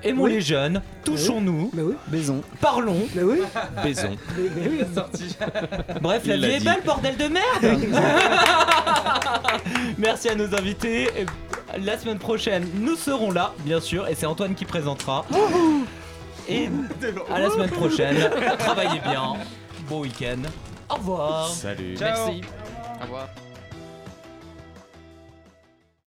aimons Oui. les jeunes, touchons-nous, baisons, parlons, oui. baisons. Bref, la vie est belle, bordel de merde Merci à nos invités. La semaine prochaine, nous serons là, bien sûr, et c'est Antoine qui présentera. Et à la semaine prochaine. Travaillez bien. Bon week-end. Au revoir. Salut. Merci. Au revoir.